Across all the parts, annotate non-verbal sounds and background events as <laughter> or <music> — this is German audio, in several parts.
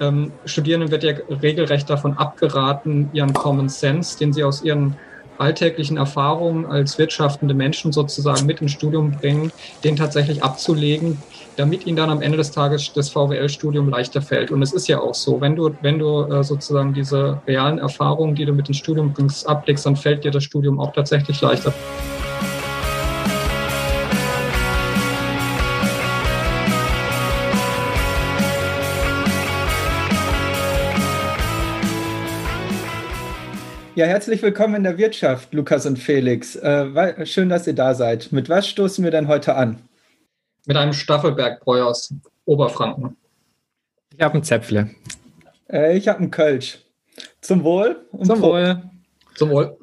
ähm, Studierenden wird ja regelrecht davon abgeraten, ihren Common Sense, den sie aus ihren alltäglichen Erfahrungen als wirtschaftende Menschen sozusagen mit ins Studium bringen, den tatsächlich abzulegen, damit ihnen dann am Ende des Tages das VWL-Studium leichter fällt. Und es ist ja auch so, wenn du, wenn du äh, sozusagen diese realen Erfahrungen, die du mit ins Studium bringst, ablegst, dann fällt dir das Studium auch tatsächlich leichter. Ja, herzlich willkommen in der Wirtschaft, Lukas und Felix. Äh, schön, dass ihr da seid. Mit was stoßen wir denn heute an? Mit einem Staffelbergbräu aus Oberfranken. Ich habe einen Zäpfle. Äh, ich habe einen Kölsch. Zum Wohl. Zum Wohl. Zum Wohl.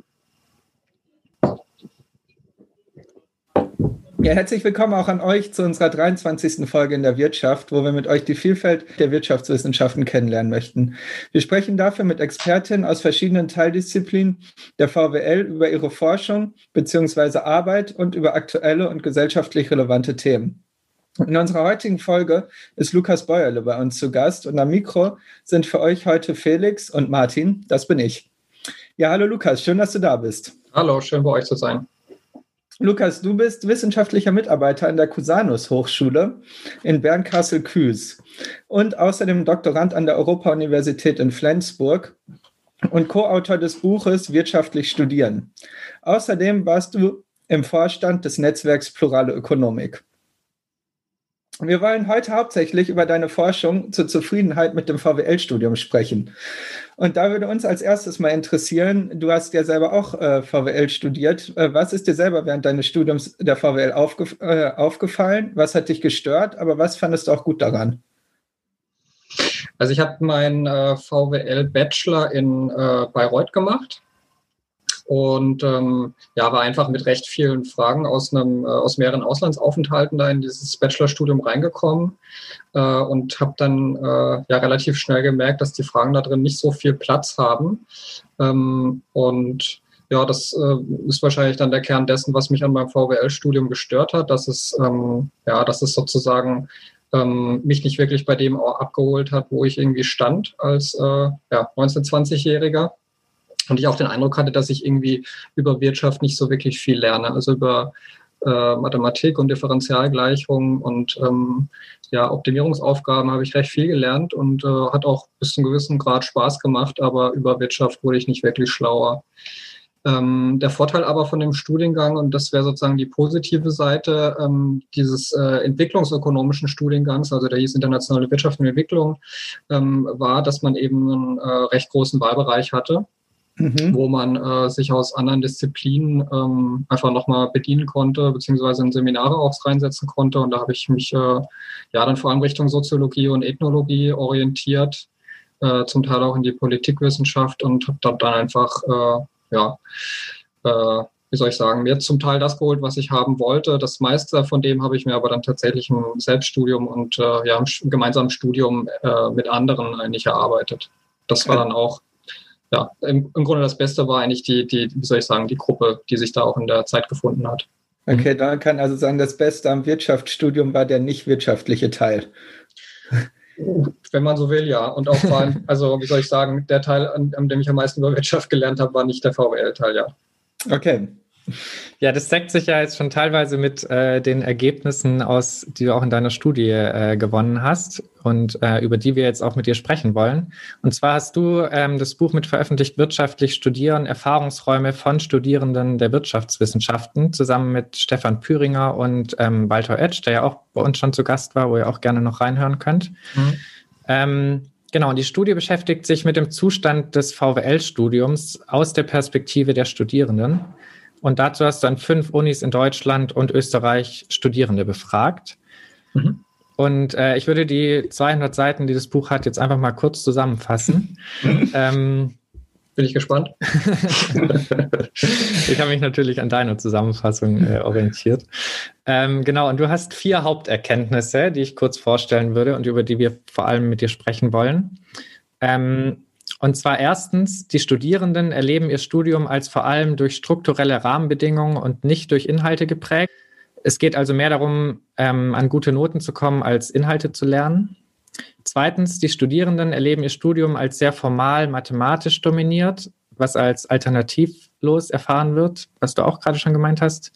Ja, herzlich willkommen auch an euch zu unserer 23. Folge in der Wirtschaft, wo wir mit euch die Vielfalt der Wirtschaftswissenschaften kennenlernen möchten. Wir sprechen dafür mit Expertinnen aus verschiedenen Teildisziplinen der VWL über ihre Forschung bzw. Arbeit und über aktuelle und gesellschaftlich relevante Themen. In unserer heutigen Folge ist Lukas Beuerle bei uns zu Gast und am Mikro sind für euch heute Felix und Martin, das bin ich. Ja, hallo Lukas, schön, dass du da bist. Hallo, schön bei euch zu sein. Lukas, du bist wissenschaftlicher Mitarbeiter an der Cusanus Hochschule in Bernkastel-Kues und außerdem Doktorand an der Europa-Universität in Flensburg und Co-Autor des Buches Wirtschaftlich studieren. Außerdem warst du im Vorstand des Netzwerks Plurale Ökonomik. Wir wollen heute hauptsächlich über deine Forschung zur Zufriedenheit mit dem VWL-Studium sprechen. Und da würde uns als erstes mal interessieren, du hast ja selber auch äh, VWL studiert. Äh, was ist dir selber während deines Studiums der VWL aufgef äh, aufgefallen? Was hat dich gestört? Aber was fandest du auch gut daran? Also ich habe meinen äh, VWL-Bachelor in äh, Bayreuth gemacht und ähm, ja, war einfach mit recht vielen Fragen aus einem äh, aus mehreren Auslandsaufenthalten da in dieses Bachelorstudium reingekommen. Äh, und habe dann äh, ja relativ schnell gemerkt, dass die Fragen da drin nicht so viel Platz haben. Ähm, und ja, das äh, ist wahrscheinlich dann der Kern dessen, was mich an meinem VWL-Studium gestört hat, dass es ähm, ja, dass es sozusagen ähm, mich nicht wirklich bei dem abgeholt hat, wo ich irgendwie stand als äh, ja, 19-, 20-Jähriger und ich auch den Eindruck hatte, dass ich irgendwie über Wirtschaft nicht so wirklich viel lerne. Also über äh, Mathematik und Differentialgleichungen und ähm, ja, Optimierungsaufgaben habe ich recht viel gelernt und äh, hat auch bis zu einem gewissen Grad Spaß gemacht, aber über Wirtschaft wurde ich nicht wirklich schlauer. Ähm, der Vorteil aber von dem Studiengang, und das wäre sozusagen die positive Seite ähm, dieses äh, entwicklungsökonomischen Studiengangs, also der hieß Internationale Wirtschaft und Entwicklung, ähm, war, dass man eben einen äh, recht großen Wahlbereich hatte mhm. wo man äh, sich aus anderen Disziplinen ähm, einfach nochmal bedienen konnte, beziehungsweise in Seminare auch reinsetzen konnte. Und da habe ich mich äh, ja dann vor allem Richtung Soziologie und Ethnologie orientiert, äh, zum Teil auch in die Politikwissenschaft und habe dann einfach, äh, ja, äh, wie soll ich sagen, mir zum Teil das geholt, was ich haben wollte. Das meiste von dem habe ich mir aber dann tatsächlich im Selbststudium und äh, ja, im gemeinsamen Studium äh, mit anderen eigentlich erarbeitet. Das war dann auch ja, im, im, Grunde das Beste war eigentlich die, die, wie soll ich sagen, die Gruppe, die sich da auch in der Zeit gefunden hat. Okay, dann kann also sagen, das Beste am Wirtschaftsstudium war der nicht wirtschaftliche Teil. Wenn man so will, ja. Und auch vor allem, also wie soll ich sagen, der Teil, an, an dem ich am meisten über Wirtschaft gelernt habe, war nicht der VWL-Teil, ja. Okay. Ja, das deckt sich ja jetzt schon teilweise mit äh, den Ergebnissen aus, die du auch in deiner Studie äh, gewonnen hast und äh, über die wir jetzt auch mit dir sprechen wollen. Und zwar hast du ähm, das Buch mit veröffentlicht Wirtschaftlich Studieren, Erfahrungsräume von Studierenden der Wirtschaftswissenschaften, zusammen mit Stefan Püringer und ähm, Walter Etsch, der ja auch bei uns schon zu Gast war, wo ihr auch gerne noch reinhören könnt. Mhm. Ähm, Genau, und die Studie beschäftigt sich mit dem Zustand des VWL-Studiums aus der Perspektive der Studierenden. Und dazu hast du an fünf Unis in Deutschland und Österreich Studierende befragt. Mhm. Und äh, ich würde die 200 Seiten, die das Buch hat, jetzt einfach mal kurz zusammenfassen. <laughs> Ähm, Bin ich gespannt. <laughs> ich habe mich natürlich an deine Zusammenfassung äh, orientiert. Ähm, genau, und du hast vier Haupterkenntnisse, die ich kurz vorstellen würde und über die wir vor allem mit dir sprechen wollen. Ähm, und zwar erstens, die Studierenden erleben ihr Studium als vor allem durch strukturelle Rahmenbedingungen und nicht durch Inhalte geprägt. Es geht also mehr darum, ähm, an gute Noten zu kommen, als Inhalte zu lernen. Zweitens, die Studierenden erleben ihr Studium als sehr formal mathematisch dominiert, was als alternativlos erfahren wird, was du auch gerade schon gemeint hast.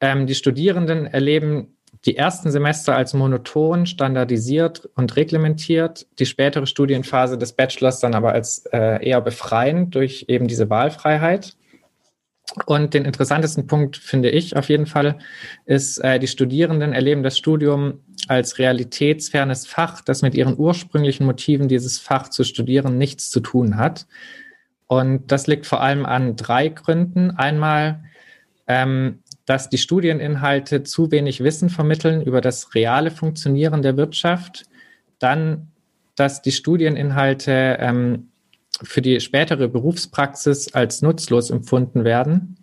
Ähm, die Studierenden erleben die ersten Semester als monoton, standardisiert und reglementiert, die spätere Studienphase des Bachelors dann aber als äh, eher befreiend durch eben diese Wahlfreiheit. Und den interessantesten Punkt finde ich auf jeden Fall ist, äh, die Studierenden erleben das Studium als realitätsfernes Fach, das mit ihren ursprünglichen Motiven, dieses Fach zu studieren, nichts zu tun hat. Und das liegt vor allem an drei Gründen. Einmal, ähm, dass die Studieninhalte zu wenig Wissen vermitteln über das reale Funktionieren der Wirtschaft. Dann, dass die Studieninhalte ähm, für die spätere Berufspraxis als nutzlos empfunden werden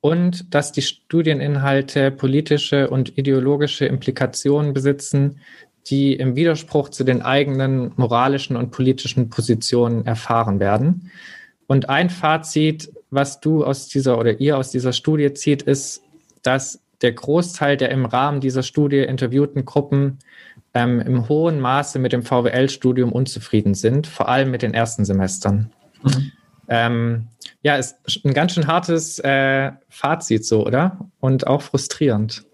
und dass die Studieninhalte politische und ideologische Implikationen besitzen, die im Widerspruch zu den eigenen moralischen und politischen Positionen erfahren werden. Und ein Fazit, was du aus dieser oder ihr aus dieser Studie zieht, ist, dass der Großteil der im Rahmen dieser Studie interviewten Gruppen ähm, im hohen Maße mit dem VWL-Studium unzufrieden sind, vor allem mit den ersten Semestern. Mhm. Ähm, ja, ist ein ganz schön hartes äh, Fazit so, oder? Und auch frustrierend.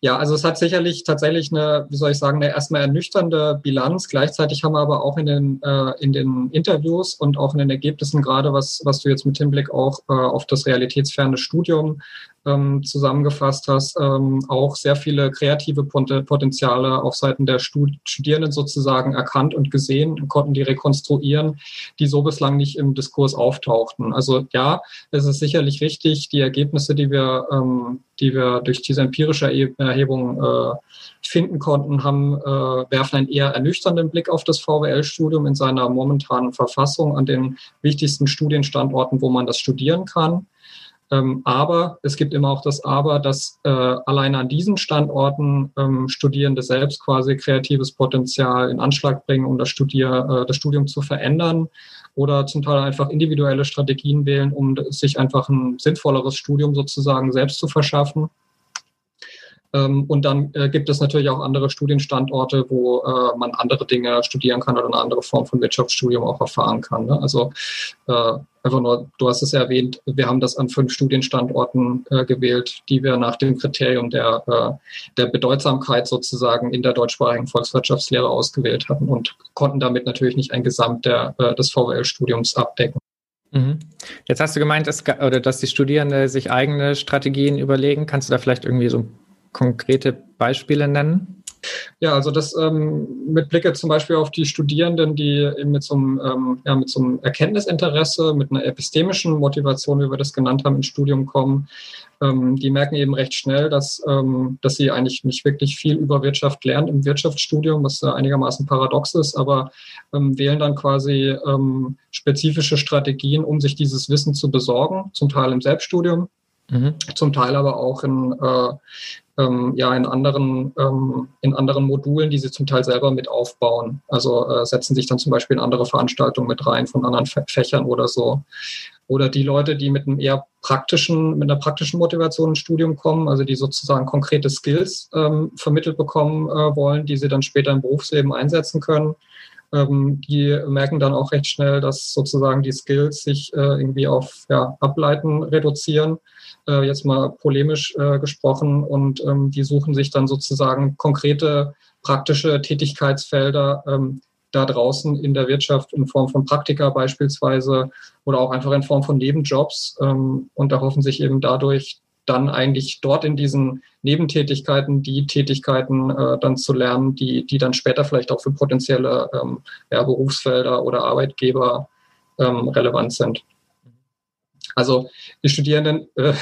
Ja, also es hat sicherlich tatsächlich eine, wie soll ich sagen, eine erstmal ernüchternde Bilanz. Gleichzeitig haben wir aber auch in den, äh, in den Interviews und auch in den Ergebnissen, gerade was, was du jetzt mit Hinblick auch äh, auf das realitätsferne Studium ähm, zusammengefasst hast, ähm, auch sehr viele kreative Potenziale auf Seiten der Studierenden sozusagen erkannt und gesehen und konnten die rekonstruieren, die so bislang nicht im Diskurs auftauchten. Also ja, es ist sicherlich richtig, die Ergebnisse, die wir, ähm, die wir durch diese empirische Erhebung äh, finden konnten, haben, äh, werfen einen eher ernüchternden Blick auf das VWL-Studium in seiner momentanen Verfassung an den wichtigsten Studienstandorten, wo man das studieren kann. Ähm, aber es gibt immer auch das Aber, dass äh, alleine an diesen Standorten ähm, Studierende selbst quasi kreatives Potenzial in Anschlag bringen, um das, Studier, äh, das Studium zu verändern oder zum Teil einfach individuelle Strategien wählen, um sich einfach ein sinnvolleres Studium sozusagen selbst zu verschaffen. Ähm, und dann äh, gibt es natürlich auch andere Studienstandorte, wo äh, man andere Dinge studieren kann oder eine andere Form von Wirtschaftsstudium auch erfahren kann. Ne? Also äh, einfach nur, du hast es ja erwähnt, wir haben das an fünf Studienstandorten äh, gewählt, die wir nach dem Kriterium der, der Bedeutsamkeit sozusagen in der deutschsprachigen Volkswirtschaftslehre ausgewählt hatten und konnten damit natürlich nicht ein Gesamt der, des VWL-Studiums abdecken. Mhm. Jetzt hast du gemeint, dass, oder dass die Studierende sich eigene Strategien überlegen. Kannst du da vielleicht irgendwie so konkrete Beispiele nennen? Ja, also das ähm, mit Blicke zum Beispiel auf die Studierenden, die eben mit so einem, ähm, ja, mit so einem Erkenntnisinteresse, mit einer epistemischen Motivation, wie wir das genannt haben, ins Studium kommen, ähm, die merken eben recht schnell, dass, ähm, dass sie eigentlich nicht wirklich viel über Wirtschaft lernen im Wirtschaftsstudium, was äh, einigermaßen paradox ist, aber ähm, wählen dann quasi ähm, spezifische Strategien, um sich dieses Wissen zu besorgen, zum Teil im Selbststudium. Mhm. Zum Teil aber auch in, äh, ähm, ja in anderen, ähm, in anderen Modulen, die sie zum Teil selber mit aufbauen. Also äh, setzen sich dann zum Beispiel in andere Veranstaltungen mit rein von anderen Fächern oder so. Oder die Leute, die mit einem eher praktischen, mit einer praktischen Motivation ins Studium kommen, also die sozusagen konkrete Skills ähm, vermittelt bekommen äh, wollen, die sie dann später im Berufsleben einsetzen können. Ähm, die merken dann auch recht schnell, dass sozusagen die Skills sich äh, irgendwie auf ja, Ableiten reduzieren äh, jetzt mal polemisch äh, gesprochen, und ähm, die suchen sich dann sozusagen konkrete praktische Tätigkeitsfelder ähm, da draußen in der Wirtschaft in Form von Praktika beispielsweise oder auch einfach in Form von Nebenjobs ähm, und erhoffen sich eben dadurch dann eigentlich dort in diesen Nebentätigkeiten die Tätigkeiten äh, dann zu lernen, die, die dann später vielleicht auch für potenzielle ähm, ja, Berufsfelder oder Arbeitgeber ähm, relevant sind. Also die Studierenden äh,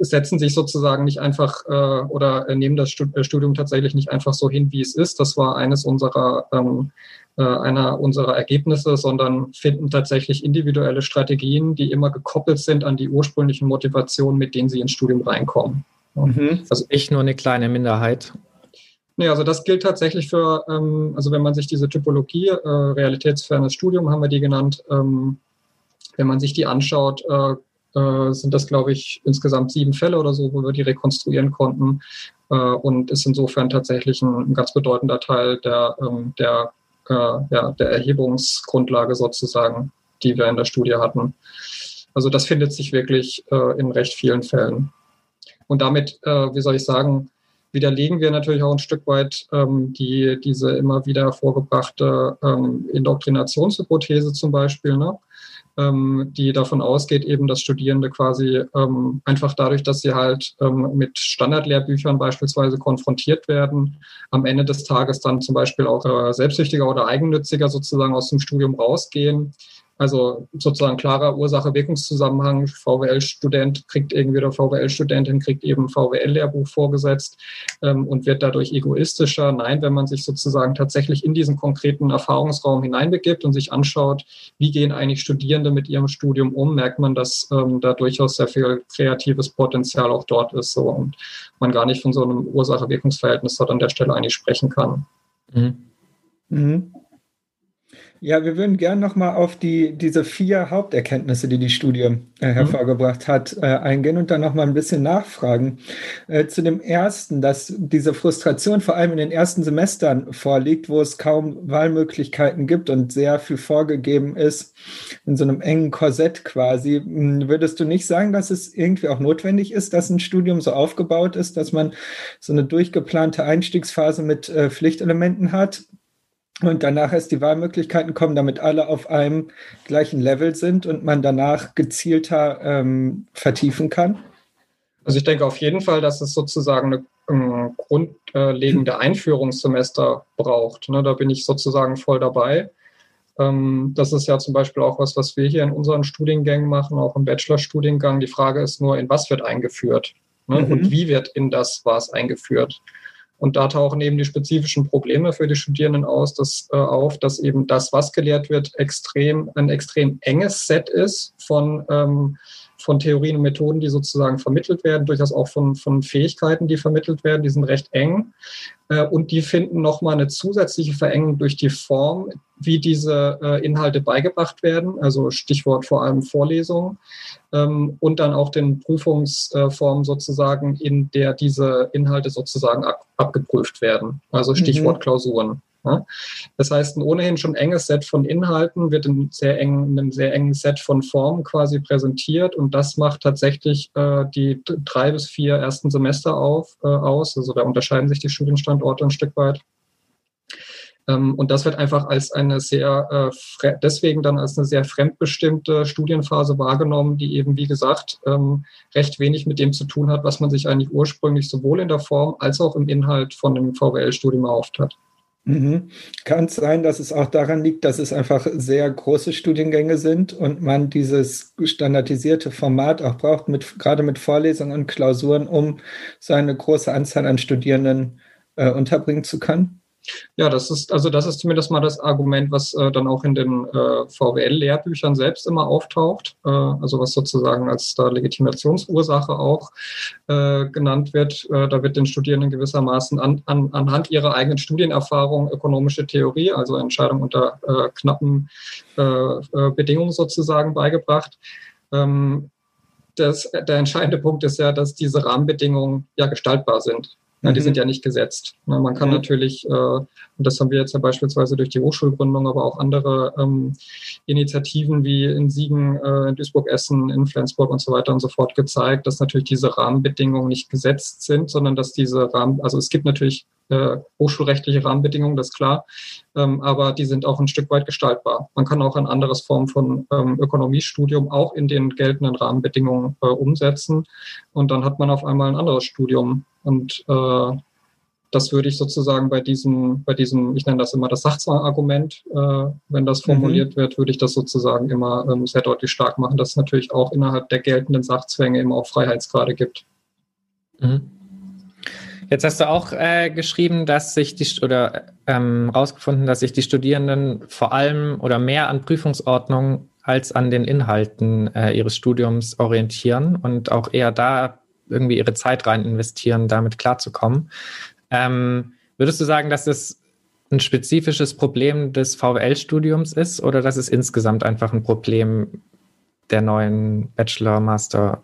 setzen sich sozusagen nicht einfach äh, oder nehmen das äh, Studium tatsächlich nicht einfach so hin, wie es ist. Das war eines unserer ähm, äh, einer unserer Ergebnisse, sondern finden tatsächlich individuelle Strategien, die immer gekoppelt sind an die ursprünglichen Motivationen, mit denen sie ins Studium reinkommen. Mhm. Also nicht nur eine kleine Minderheit. Nee, also das gilt tatsächlich für, ähm, also wenn man sich diese Typologie, äh, realitätsfernes Studium haben wir die genannt, ähm, wenn man sich die anschaut, äh, äh, sind das, glaube ich, insgesamt sieben Fälle oder so, wo wir die rekonstruieren konnten äh, und ist insofern tatsächlich ein, ganz bedeutender Teil der, ähm, der, ja, der Erhebungsgrundlage sozusagen, die wir in der Studie hatten. Also das findet sich wirklich in recht vielen Fällen. Und damit, wie soll ich sagen, widerlegen wir natürlich auch ein Stück weit ähm, die, diese immer wieder vorgebrachte ähm, Indoktrinationshypothese zum Beispiel. Ne? Ähm, die davon ausgeht, eben, dass Studierende quasi ähm, einfach dadurch, dass sie halt ähm, mit Standardlehrbüchern beispielsweise konfrontiert werden, am Ende des Tages dann zum Beispiel auch äh, selbstsüchtiger oder eigennütziger sozusagen aus dem Studium rausgehen, also sozusagen klarer Ursache-Wirkungszusammenhang. VWL-Student kriegt irgendwie oder VWL-Studentin kriegt eben VWL-Lehrbuch vorgesetzt ähm, und wird dadurch egoistischer. Nein, wenn man sich sozusagen tatsächlich in diesen konkreten Erfahrungsraum hineinbegibt und sich anschaut, wie gehen eigentlich Studierende mit ihrem Studium um, merkt man, dass ähm, da durchaus sehr viel kreatives Potenzial auch dort ist so, und man gar nicht von so einem Ursache-Wirkungsverhältnis dort an der Stelle eigentlich sprechen kann. Mhm. Mhm. Ja, wir würden gerne nochmal auf die, diese vier Haupterkenntnisse, die die Studie äh, mhm. hervorgebracht hat, äh, eingehen und dann nochmal ein bisschen nachfragen. Äh, zu dem ersten, dass diese Frustration vor allem in den ersten Semestern vorliegt, wo es kaum Wahlmöglichkeiten gibt und sehr viel vorgegeben ist, in so einem engen Korsett quasi. Hm, würdest du nicht sagen, dass es irgendwie auch notwendig ist, dass ein Studium so aufgebaut ist, dass man so eine durchgeplante Einstiegsphase mit äh, Pflichtelementen hat? Und danach erst die Wahlmöglichkeiten kommen, damit alle auf einem gleichen Level sind und man danach gezielter ähm, vertiefen kann? Also ich denke auf jeden Fall, dass es sozusagen eine ähm, grundlegende Einführungssemester braucht. Ne, da bin ich sozusagen voll dabei. Ähm, das ist ja zum Beispiel auch was, was wir hier in unseren Studiengängen machen, auch im Bachelorstudiengang. Die Frage ist nur, in was wird eingeführt ne, mhm. und wie wird in das was eingeführt. Und da tauchen eben die spezifischen Probleme für die Studierenden aus, dass, äh, auf, dass eben das, was gelehrt wird, extrem, ein extrem enges Set ist von, ähm, von Theorien und Methoden, die sozusagen vermittelt werden, durchaus auch von, von Fähigkeiten, die vermittelt werden, die sind recht eng. Äh, und die finden nochmal eine zusätzliche Verengung durch die Form, wie diese äh, Inhalte beigebracht werden, also Stichwort vor allem Vorlesungen, ähm, und dann auch den Prüfungsformen sozusagen, in der diese Inhalte sozusagen ab, abgeprüft werden, also Stichwort mhm. Klausuren. Das heißt, ein ohnehin schon enges Set von Inhalten wird in, sehr eng, in einem sehr engen Set von Formen quasi präsentiert und das macht tatsächlich äh, die drei bis vier ersten Semester auf, äh, aus. Also da unterscheiden sich die Studienstandorte ein Stück weit. Ähm, und das wird einfach als eine sehr, äh, deswegen dann als eine sehr fremdbestimmte Studienphase wahrgenommen, die eben, wie gesagt, ähm, recht wenig mit dem zu tun hat, was man sich eigentlich ursprünglich sowohl in der Form als auch im Inhalt von dem VWL-Studium erhofft hat. Mhm. Kann es sein, dass es auch daran liegt, dass es einfach sehr große Studiengänge sind und man dieses standardisierte Format auch braucht, mit, gerade mit Vorlesungen und Klausuren, um so eine große Anzahl an Studierenden äh, unterbringen zu können? Ja, das ist, also das ist zumindest mal das Argument, was äh, dann auch in den äh, VWL-Lehrbüchern selbst immer auftaucht, äh, also was sozusagen als da Legitimationsursache auch äh, genannt wird. Äh, da wird den Studierenden gewissermaßen an, an, anhand ihrer eigenen Studienerfahrung ökonomische Theorie, also Entscheidung unter äh, knappen Bedingungen sozusagen beigebracht. Ähm, das, der entscheidende Punkt ist ja, dass diese Rahmenbedingungen ja gestaltbar sind. Ja, die mhm. sind ja nicht gesetzt. Ne, man kann natürlich, äh, und das haben wir jetzt ja beispielsweise durch die Hochschulgründung, aber auch andere ähm, Initiativen wie in Siegen, äh, in Duisburg-Essen, in Flensburg und so weiter und so fort gezeigt, dass natürlich diese Rahmenbedingungen nicht gesetzt sind, sondern dass diese Rahmen, also es gibt natürlich äh, hochschulrechtliche Rahmenbedingungen, das ist klar, ähm, aber die sind auch ein Stück weit gestaltbar. Man kann auch ein anderes Form von ähm, Ökonomiestudium auch in den geltenden Rahmenbedingungen äh, umsetzen und dann hat man auf einmal ein anderes Studium und äh, das würde ich sozusagen bei diesem, bei diesem, ich nenne das immer das Sachzwangargument, äh, wenn das formuliert mhm. wird, würde ich das sozusagen immer ähm, sehr deutlich stark machen, dass es natürlich auch innerhalb der geltenden Sachzwänge immer auch Freiheitsgrade gibt. Mhm. Jetzt hast du auch äh, geschrieben, dass sich die oder ähm, rausgefunden, dass sich die Studierenden vor allem oder mehr an Prüfungsordnung als an den Inhalten äh, ihres Studiums orientieren und auch eher da irgendwie ihre Zeit rein investieren, damit klarzukommen. Ähm, würdest du sagen, dass das ein spezifisches Problem des VWL-Studiums ist oder dass es insgesamt einfach ein Problem der neuen Bachelor, Master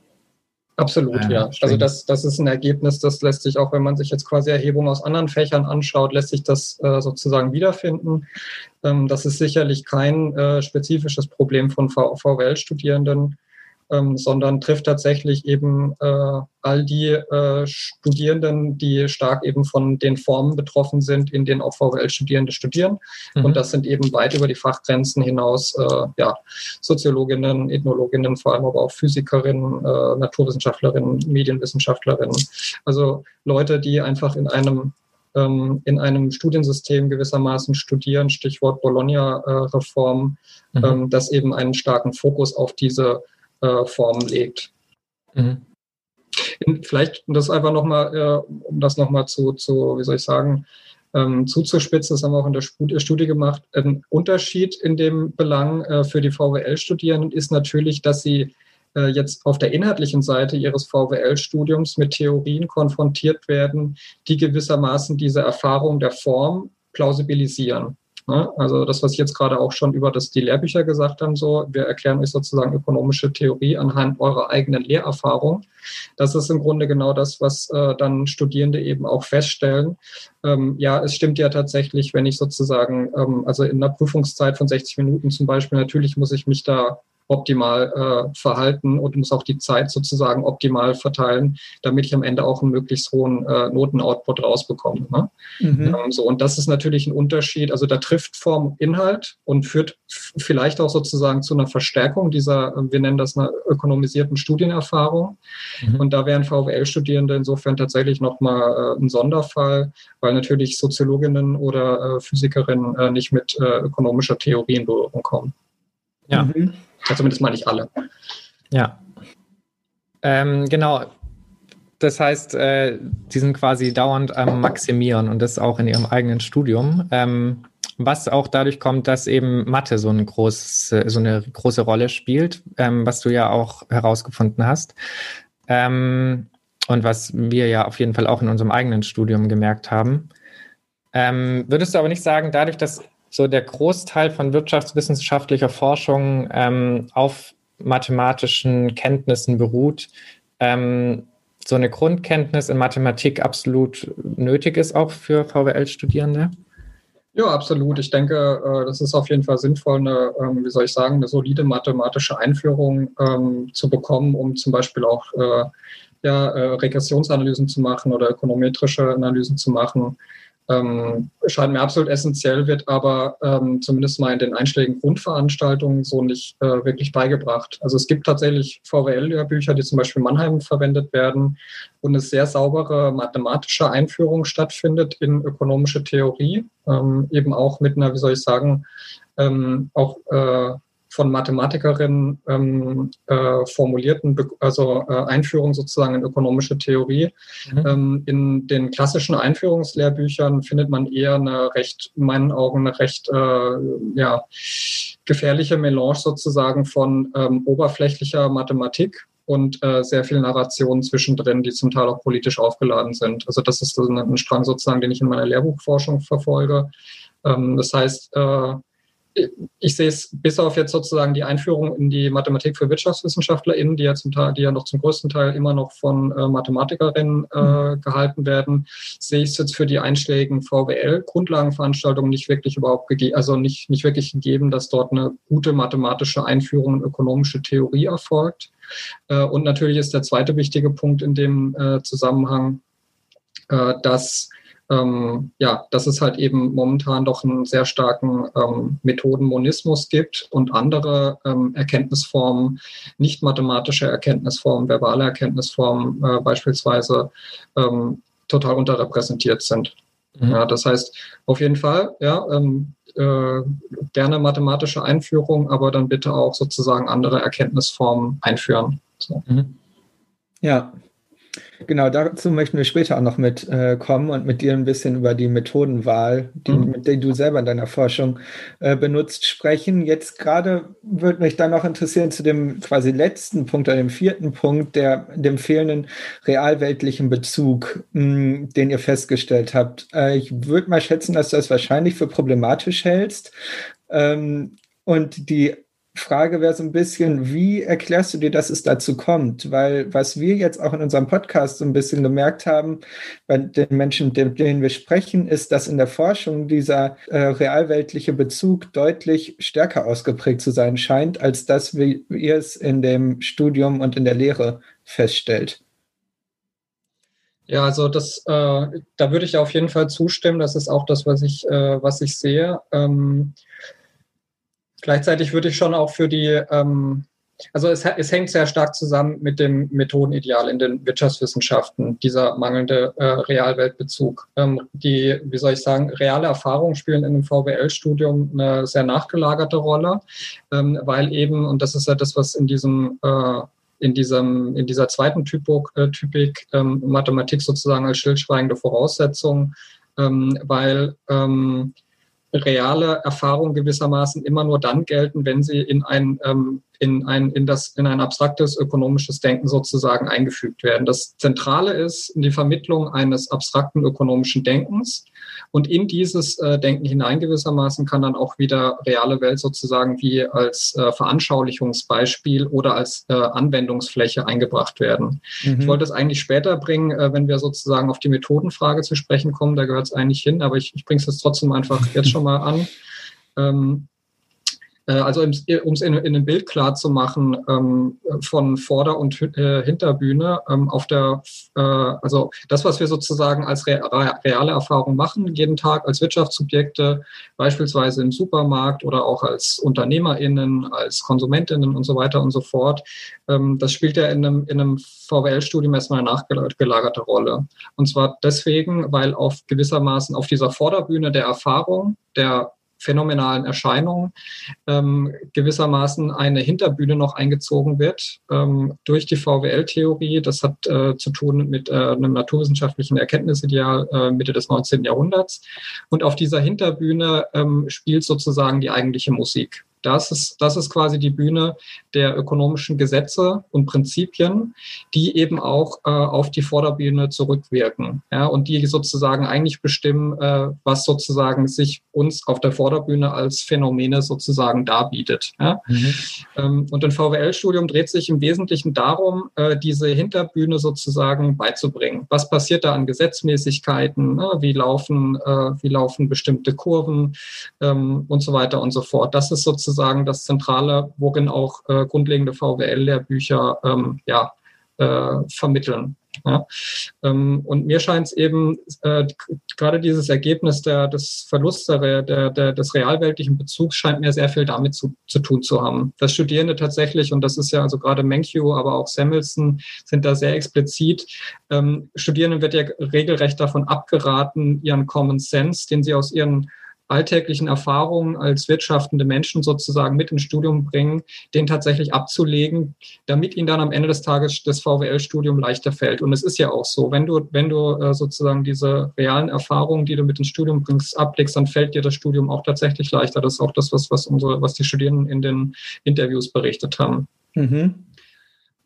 Absolut, äh, ja. Also das, das ist ein Ergebnis, das lässt sich auch, wenn man sich jetzt quasi Erhebungen aus anderen Fächern anschaut, lässt sich das äh, sozusagen wiederfinden. Ähm, das ist sicherlich kein äh, spezifisches Problem von VWL-Studierenden ähm, sondern trifft tatsächlich eben äh, all die äh, Studierenden, die stark eben von den Formen betroffen sind, in denen auch VWL-Studierende studieren. Mhm. Und das sind eben weit über die Fachgrenzen hinaus äh, ja, Soziologinnen, Ethnologinnen, vor allem aber auch Physikerinnen, äh, Naturwissenschaftlerinnen, Medienwissenschaftlerinnen. Also Leute, die einfach in einem ähm, in einem Studiensystem gewissermaßen studieren, Stichwort Bologna-Reform, mhm. ähm, das eben einen starken Fokus auf diese äh, Form legt. Mhm. Vielleicht, das einfach nochmal, äh, um das nochmal zu, zu, wie soll ich sagen, ähm, zuzuspitzen, das haben wir auch in der Studie gemacht. Ein Unterschied in dem Belang äh, für die VWL-Studierenden ist natürlich, dass sie äh, jetzt auf der inhaltlichen Seite ihres VWL-Studiums mit Theorien konfrontiert werden, die gewissermaßen diese Erfahrung der Form plausibilisieren. Ne? Also das, was ich jetzt gerade auch schon über das, die Lehrbücher gesagt haben, so, wir erklären euch sozusagen ökonomische Theorie anhand eurer eigenen Lehrerfahrung. Das ist im Grunde genau das, was äh, dann Studierende eben auch feststellen. Ähm, ja, es stimmt ja tatsächlich, wenn ich sozusagen, ähm, also in einer Prüfungszeit von 60 Minuten zum Beispiel, natürlich muss ich mich da optimal äh, verhalten und muss auch die Zeit sozusagen optimal verteilen, damit ich am Ende auch einen möglichst hohen äh, Notenoutput rausbekomme. Ne? Mhm. Ähm, so, und das ist natürlich ein Unterschied. Also da trifft Form Inhalt und führt vielleicht auch sozusagen zu einer Verstärkung dieser, wir nennen das eine ökonomisierten Studienerfahrung. Mhm. Und da wären VWL-Studierende insofern tatsächlich nochmal äh, ein Sonderfall, weil natürlich Soziologinnen oder äh, Physikerinnen äh, nicht mit äh, ökonomischer Theorie in Berührung kommen. Ja. Mhm. Ja, zumindest mal nicht alle. Ja. Ähm, genau. Das heißt, äh, die sind quasi dauernd am Maximieren und das auch in ihrem eigenen Studium. Ähm, was auch dadurch kommt, dass eben Mathe so, ein groß, so eine große Rolle spielt, ähm, was du ja auch herausgefunden hast. Ähm, und was wir ja auf jeden Fall auch in unserem eigenen Studium gemerkt haben. Ähm, würdest du aber nicht sagen, dadurch, dass so der Großteil von wirtschaftswissenschaftlicher Forschung ähm, auf mathematischen Kenntnissen beruht, ähm, so eine Grundkenntnis in Mathematik absolut nötig ist, auch für VWL-Studierende? Ja, absolut. Ich denke, äh, das ist auf jeden Fall sinnvoll, eine, ähm, wie soll ich sagen, eine solide mathematische Einführung ähm, zu bekommen, um zum Beispiel auch äh, ja, äh, Regressionsanalysen zu machen oder ökonometrische Analysen zu machen ähm, scheint mir absolut essentiell, wird aber ähm, zumindest mal in den einschlägigen Grundveranstaltungen so nicht äh, wirklich beigebracht. Also es gibt tatsächlich VWL-Lehrbücher, die zum Beispiel in Mannheim verwendet werden, wo eine sehr saubere mathematische Einführung stattfindet in ökonomische Theorie, ähm, eben auch mit einer, wie soll ich sagen, ähm, auch äh, von Mathematikerinnen ähm, äh, formulierten, also äh, Einführung sozusagen in ökonomische Theorie. Mhm. Ähm, in den klassischen Einführungslehrbüchern findet man eher eine recht, in meinen Augen, eine recht äh, ja, gefährliche Melange sozusagen von ähm, oberflächlicher Mathematik und äh, sehr viel Narration zwischendrin, die zum Teil auch politisch aufgeladen sind. Also das ist ein, ein Strang sozusagen, den ich in meiner Lehrbuchforschung verfolge. Ähm, das heißt, äh, ich sehe es bis auf jetzt sozusagen die Einführung in die Mathematik für WirtschaftswissenschaftlerInnen, die ja zum Teil, die ja noch zum größten Teil immer noch von äh, Mathematikerinnen äh, mhm. gehalten werden, sehe ich es jetzt für die einschlägigen VWL-Grundlagenveranstaltungen nicht wirklich überhaupt gegeben, also nicht, nicht wirklich gegeben, dass dort eine gute mathematische Einführung in ökonomische Theorie erfolgt. Äh, und natürlich ist der zweite wichtige Punkt in dem äh, Zusammenhang, äh, dass ähm, ja, dass es halt eben momentan doch einen sehr starken ähm, Methodenmonismus gibt und andere ähm, Erkenntnisformen, nicht mathematische Erkenntnisformen, verbale Erkenntnisformen äh, beispielsweise ähm, total unterrepräsentiert sind. Mhm. Ja, das heißt, auf jeden Fall, ja, ähm, äh, gerne mathematische Einführung, aber dann bitte auch sozusagen andere Erkenntnisformen einführen. So. Mhm. Ja, Genau, dazu möchten wir später auch noch mitkommen äh, und mit dir ein bisschen über die Methodenwahl, die, mhm. mit der du selber in deiner Forschung äh, benutzt, sprechen. Jetzt gerade würde mich dann noch interessieren zu dem quasi letzten Punkt, oder dem vierten Punkt, der dem fehlenden realweltlichen Bezug, mh, hm, den ihr festgestellt habt. Äh, ich würde mal schätzen, dass du das wahrscheinlich für problematisch hältst. Ähm, und die Frage wäre so ein bisschen, wie erklärst du dir, dass es dazu kommt? Weil was wir jetzt auch in unserem Podcast so ein bisschen gemerkt haben, bei den Menschen, mit denen wir sprechen, ist, dass in der Forschung dieser äh, realweltliche Bezug deutlich stärker ausgeprägt zu sein scheint, als das, wie ihr es in dem Studium und in der Lehre feststellt. Ja, also das, äh, da würde ich auf jeden Fall zustimmen. Das ist auch das, was ich, äh, was ich sehe. Ähm, Gleichzeitig würde ich schon auch für die, ähm, also es, es, hängt sehr stark zusammen mit dem Methodenideal in den Wirtschaftswissenschaften, dieser mangelnde äh, Realweltbezug. Ähm, die, wie soll ich sagen, reale Erfahrungen spielen in einem VWL-Studium eine sehr nachgelagerte Rolle, ähm, weil eben, und das ist ja das, was in diesem äh, in, diesem, in dieser zweiten Typik, äh, Typik ähm, Mathematik sozusagen als stillschweigende Voraussetzung, ähm, weil ähm, reale Erfahrungen gewissermaßen immer nur dann gelten, wenn sie in ein, ähm, in ein, in das, in ein abstraktes ökonomisches Denken sozusagen eingefügt werden. Das Zentrale ist die Vermittlung eines abstrakten ökonomischen Denkens. Und in dieses äh, Denken hinein gewissermaßen kann dann auch wieder reale Welt sozusagen wie als äh, Veranschaulichungsbeispiel oder als äh, Anwendungsfläche eingebracht werden. Mhm. Ich wollte es eigentlich später bringen, äh, wenn wir sozusagen auf die Methodenfrage zu sprechen kommen, da gehört es eigentlich hin, aber ich, ich bringe es jetzt trotzdem einfach jetzt schon mal an. Ähm, äh, also um es in, in einem Bild klar zu machen, ähm, von Vorder- und äh, Hinterbühne ähm, auf der, äh, also das, was wir sozusagen als re reale Erfahrung machen, jeden Tag als Wirtschaftssubjekte, beispielsweise im Supermarkt oder auch als UnternehmerInnen, als KonsumentInnen und so weiter und so fort, ähm, das spielt ja in einem, in einem VWL-Studium erstmal eine nachgelagerte Rolle. Und zwar deswegen, weil auf gewissermaßen auf dieser Vorderbühne der Erfahrung, der phänomenalen Erscheinungen ähm, gewissermaßen eine Hinterbühne noch eingezogen wird ähm, durch die VWL-Theorie. Das hat äh, zu tun mit äh, einem naturwissenschaftlichen Erkenntnisideal äh, Mitte des 19. Jahrhunderts. Und auf dieser Hinterbühne ähm, spielt sozusagen die eigentliche Musik. Das ist, das ist quasi die Bühne der ökonomischen Gesetze und Prinzipien, die eben auch äh, auf die Vorderbühne zurückwirken. Ja, und die sozusagen eigentlich bestimmen, äh, was sozusagen sich uns auf der Vorderbühne als Phänomene sozusagen darbietet. Ja? Mhm. Ähm, und ein VWL-Studium dreht sich im Wesentlichen darum, äh, diese Hinterbühne sozusagen beizubringen. Was passiert da an Gesetzmäßigkeiten? Ne? Wie laufen, äh, wie laufen bestimmte Kurven ähm, und so weiter und so fort. Das ist sozusagen sozusagen das Zentrale, worin auch äh, grundlegende VWL-Lehrbücher ähm, ja, äh, vermitteln. Ja. Ähm, und mir scheint es eben äh, gerade dieses Ergebnis der, des Verlusts der, der, der, des realweltlichen Bezugs scheint mir sehr viel damit zu, zu tun zu haben. Dass Studierende tatsächlich, und das ist ja also gerade Menkyu, aber auch Samuelson sind da sehr explizit, ähm, Studierenden wird ja regelrecht davon abgeraten, ihren Common Sense, den sie aus ihren alltäglichen Erfahrungen als wirtschaftende Menschen sozusagen mit ins Studium bringen, den tatsächlich abzulegen, damit ihnen dann am Ende des Tages das VWL-Studium leichter fällt. Und es ist ja auch so, wenn du, wenn du äh, sozusagen diese realen Erfahrungen, die du mit ins Studium bringst, ablegst, dann fällt dir das Studium auch tatsächlich leichter. Das ist auch das, was, was unsere, was die Studierenden in den Interviews berichtet haben. Mhm.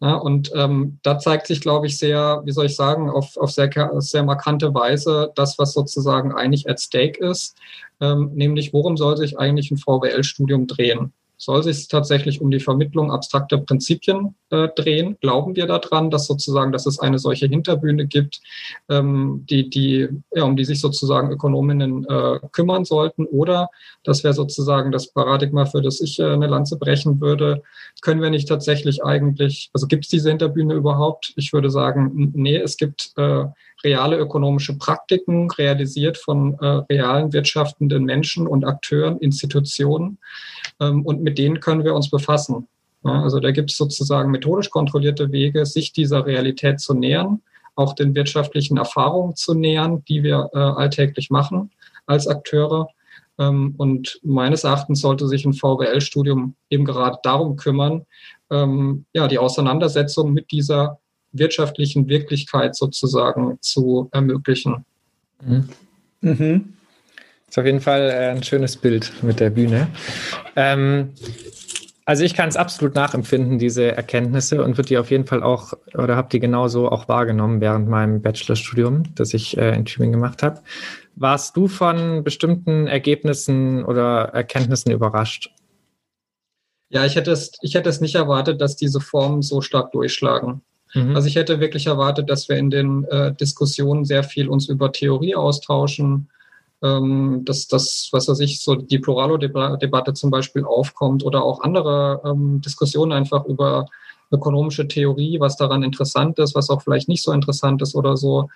Ja, und ähm, da zeigt sich, glaube ich, sehr, wie soll ich sagen, auf, auf sehr, sehr markante Weise das, was sozusagen eigentlich at stake ist, ähm, nämlich worum soll sich eigentlich ein VWL-Studium drehen? Soll sich tatsächlich um die Vermittlung abstrakter Prinzipien äh, drehen? Glauben wir daran, dass sozusagen, dass es eine solche Hinterbühne gibt, ähm, die, die, ja, um die sich sozusagen Ökonominnen äh, kümmern sollten? Oder, das wäre sozusagen das Paradigma, für das ich äh, eine Lanze brechen würde, können wir nicht tatsächlich eigentlich, also gibt es diese Hinterbühne überhaupt? Ich würde sagen, nee, es gibt äh, reale ökonomische Praktiken, realisiert von äh, realen wirtschaftenden Menschen und Akteuren, Institutionen. Ähm, und mit denen können wir uns befassen. Ja, also da gibt es sozusagen methodisch kontrollierte Wege, sich dieser Realität zu nähern, auch den wirtschaftlichen Erfahrungen zu nähern, die wir äh, alltäglich machen als Akteure. Ähm, und meines Erachtens sollte sich ein VWL-Studium eben gerade darum kümmern, ähm, ja, die Auseinandersetzung mit dieser wirtschaftlichen Wirklichkeit sozusagen zu ermöglichen. Mhm. Mhm. Ist auf jeden Fall äh, ein schönes Bild mit der Bühne. Ähm, also ich kann es absolut nachempfinden, diese Erkenntnisse, und würde die auf jeden Fall auch, oder habe die genauso auch wahrgenommen während meinem Bachelorstudium, das ich äh, in Tübingen gemacht habe. Warst du von bestimmten Ergebnissen oder Erkenntnissen überrascht? Ja, ich hätte es, ich hätte es nicht erwartet, dass diese Formen so stark durchschlagen. Mhm. Also ich hätte wirklich erwartet, dass wir in den äh, Diskussionen sehr viel uns über Theorie austauschen, ähm, dass das, was weiß ich, so die Pluralo-Debatte zum Beispiel aufkommt oder auch andere ähm, Diskussionen einfach über ökonomische Theorie, was daran interessant ist, was auch vielleicht nicht so interessant ist oder so.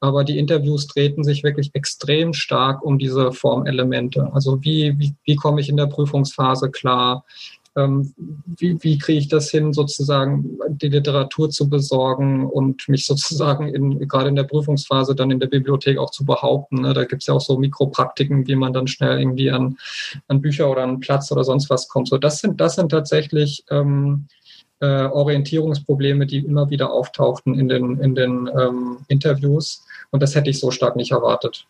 Aber die Interviews treten sich wirklich extrem stark um diese Formelemente. Also wie, wie, wie komme ich in der Prüfungsphase klar? Ähm, wie, wie kriege ich das hin, sozusagen die Literatur zu besorgen und mich sozusagen in, gerade in der Prüfungsphase dann in der Bibliothek auch zu behaupten. Ne? Da gibt es ja auch so Mikropraktiken, wie man dann schnell irgendwie an, an Bücher oder an Platz oder sonst was kommt. So, das sind, das sind tatsächlich ähm, äh, Orientierungsprobleme, die immer wieder auftauchten in den, in den ähm, Interviews. Und das hätte ich so stark nicht erwartet.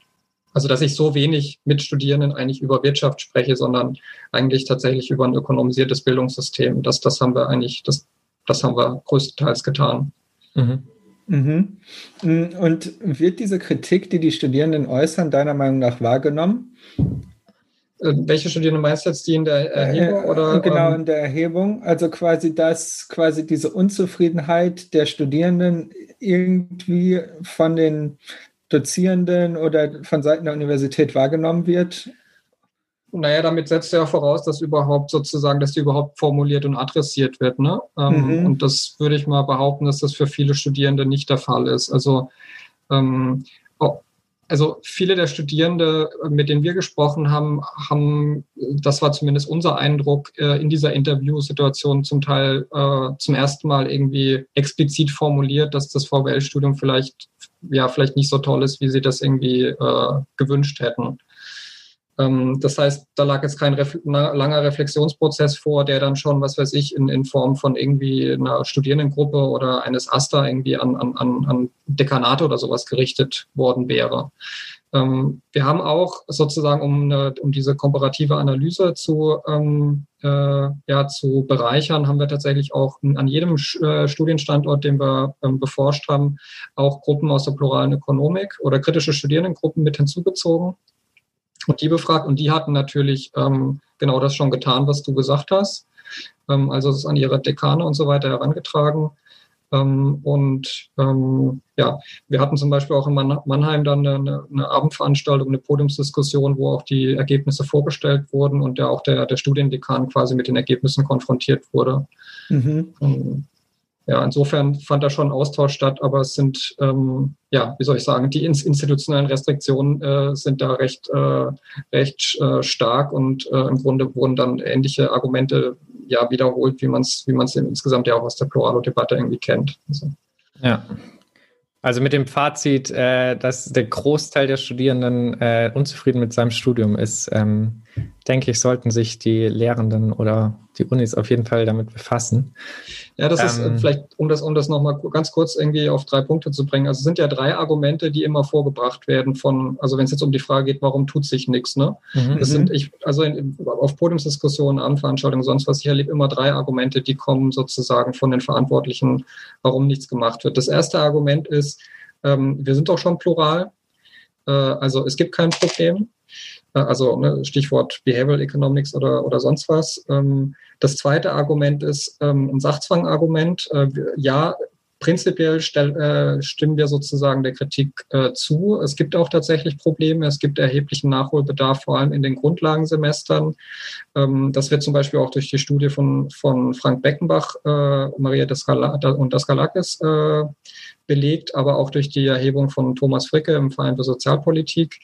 Also, dass ich so wenig mit Studierenden eigentlich über Wirtschaft spreche, sondern eigentlich tatsächlich über ein ökonomisiertes Bildungssystem. Das, das haben wir eigentlich, das, das haben wir größtenteils getan. Mhm. Mhm. Und wird diese Kritik, die die Studierenden äußern, deiner Meinung nach wahrgenommen? Äh, welche Studierenden meinst du jetzt, die in der Erhebung? Äh, oder, genau, ähm, in der Erhebung. Also quasi dass quasi diese Unzufriedenheit der Studierenden irgendwie von den Dozierenden oder von Seiten der Universität wahrgenommen wird? Naja, damit setzt du ja voraus, dass überhaupt sozusagen, dass die überhaupt formuliert und adressiert wird. Ne? Ähm, mhm. Und das würde ich mal behaupten, dass das für viele Studierende nicht der Fall ist. Also, ähm, also viele der Studierende, mit denen wir gesprochen haben, haben, das war zumindest unser Eindruck, äh, in dieser Interviewsituation zum Teil äh, zum ersten Mal irgendwie explizit formuliert, dass das VWL-Studium vielleicht ja vielleicht nicht so toll ist, wie sie das irgendwie äh, gewünscht hätten. Ähm, das heißt, da lag jetzt kein Ref langer Reflexionsprozess vor, der dann schon, was weiß ich, in, in Form von irgendwie einer Studierendengruppe oder eines AStA irgendwie an, an, an Dekanate oder sowas gerichtet worden wäre. Ähm, wir haben auch sozusagen, um, eine, um diese komparative Analyse zu, ähm, äh, ja, zu bereichern, haben wir tatsächlich auch an jedem äh, Studienstandort, den wir ähm, beforscht haben, auch Gruppen aus der pluralen Ökonomik oder kritische Studierendengruppen mit hinzugezogen und die befragt. Und die hatten natürlich ähm, genau das schon getan, was du gesagt hast. Ähm, also es ist an ihre Dekane und so weiter herangetragen. Ähm, und ähm, ja, wir hatten zum Beispiel auch in Mannheim dann eine, eine, Abendveranstaltung, eine Podiumsdiskussion, wo auch die Ergebnisse vorgestellt wurden und der auch der, der Studiendekan quasi mit den Ergebnissen konfrontiert wurde. Mhm. Ähm, ja, insofern fand da schon Austausch statt, aber es sind, ähm, ja, wie soll ich sagen, die institutionellen Restriktionen äh, sind da recht, äh, recht äh, stark und äh, im Grunde wurden dann ähnliche Argumente ja wiederholt, wie man es wie man's insgesamt ja auch aus der Pluralo-Debatte irgendwie kennt. Also. Ja. Also mit dem Fazit, äh, dass der Großteil der Studierenden äh, unzufrieden mit seinem Studium ist, ähm, denke ich, sollten sich die Lehrenden oder die Unis auf jeden Fall damit befassen. Ja, das ähm, ist äh, ähm, vielleicht, um das, um das nochmal ganz kurz irgendwie auf drei Punkte zu bringen. Also es sind ja drei Argumente, die immer vorgebracht werden von, also wenn es jetzt um die Frage geht, warum tut sich nichts, ne? Mhm, das sind, mhm. ich, also in, auf Podiumsdiskussionen, Abendveranstaltungen, sonst was, ich erlebe immer drei Argumente, die kommen sozusagen von den Verantwortlichen, warum nichts gemacht wird. Das erste Argument ist, ähm, wir sind doch schon plural. Äh, also es gibt kein Problem. Äh, also ne, Stichwort Behavioral Economics oder, oder sonst was. Ähm, das zweite Argument ist ähm, ein Sachzwangargument. Äh, ja, prinzipiell äh, stimmen wir sozusagen der Kritik zu. Es gibt auch tatsächlich Probleme. Es gibt erheblichen Nachholbedarf, vor allem in den Grundlagensemestern. Ähm, das wird zum Beispiel auch durch die Studie von, von Frank Beckenbach, Maria und Daskalakis belegt, aber auch durch die Erhebung von Thomas Fricke im Verein für Sozialpolitik.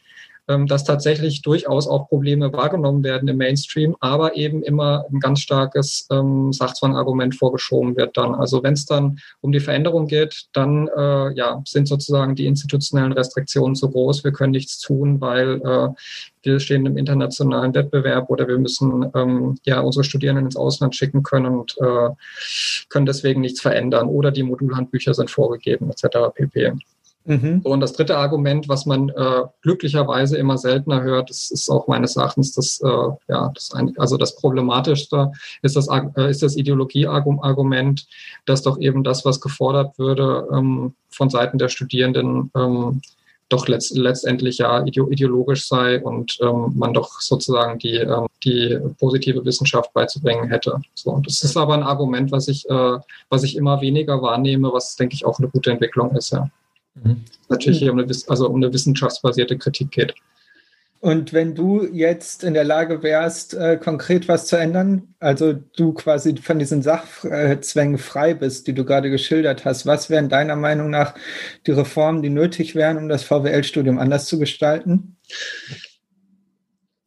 Ähm, dass tatsächlich durchaus auch Probleme wahrgenommen werden im Mainstream, aber eben immer ein ganz starkes ähm, Sachzwangargument vorgeschoben wird dann. Also wenn es dann um die Veränderung geht, dann äh, ja, sind sozusagen die institutionellen Restriktionen so groß, wir können nichts tun, weil äh, wir stehen im internationalen Wettbewerb oder wir müssen ähm, ja unsere Studierenden ins Ausland schicken können und äh, können deswegen nichts verändern oder die Modulhandbücher sind vorgegeben etc. pp. Mhm. Und das dritte Argument, was man äh, glücklicherweise immer seltener hört, das ist auch meines Erachtens das, äh, ja, das ein, also das Problematischste, ist das, äh, ist das Ideologieargument, dass doch eben das, was gefordert würde ähm, von Seiten der Studierenden, ähm, doch letzt, letztendlich ja ideologisch sei und ähm, man doch sozusagen die, ähm, die positive Wissenschaft beizubringen hätte. So, und das ist aber ein Argument, was ich, äh, was ich immer weniger wahrnehme, was denke ich auch eine gute Entwicklung ist, ja. Mhm. Natürlich um eine, also um eine wissenschaftsbasierte Kritik geht. Und wenn du jetzt in der Lage wärst, äh, konkret was zu ändern, also du quasi von diesen Sachzwängen frei bist, die du gerade geschildert hast, was wären deiner Meinung nach die Reformen, die nötig wären, um das VWL-Studium anders zu gestalten?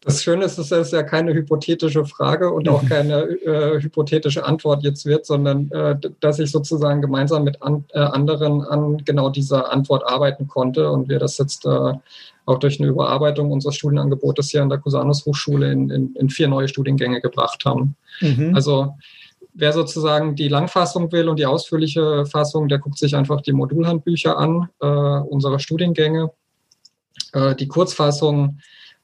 Das Schöne ist, dass es ja keine hypothetische Frage und auch keine äh, hypothetische Antwort jetzt wird, sondern äh, dass ich sozusagen gemeinsam mit an, äh, anderen an genau dieser Antwort arbeiten konnte und wir das jetzt äh, auch durch eine Überarbeitung unseres Studienangebotes hier an der Cusanus Hochschule in, in, in vier neue Studiengänge gebracht haben. Mhm. Also wer sozusagen die Langfassung will und die ausführliche Fassung, der guckt sich einfach die Modulhandbücher an, äh, unserer Studiengänge. Äh, die Kurzfassung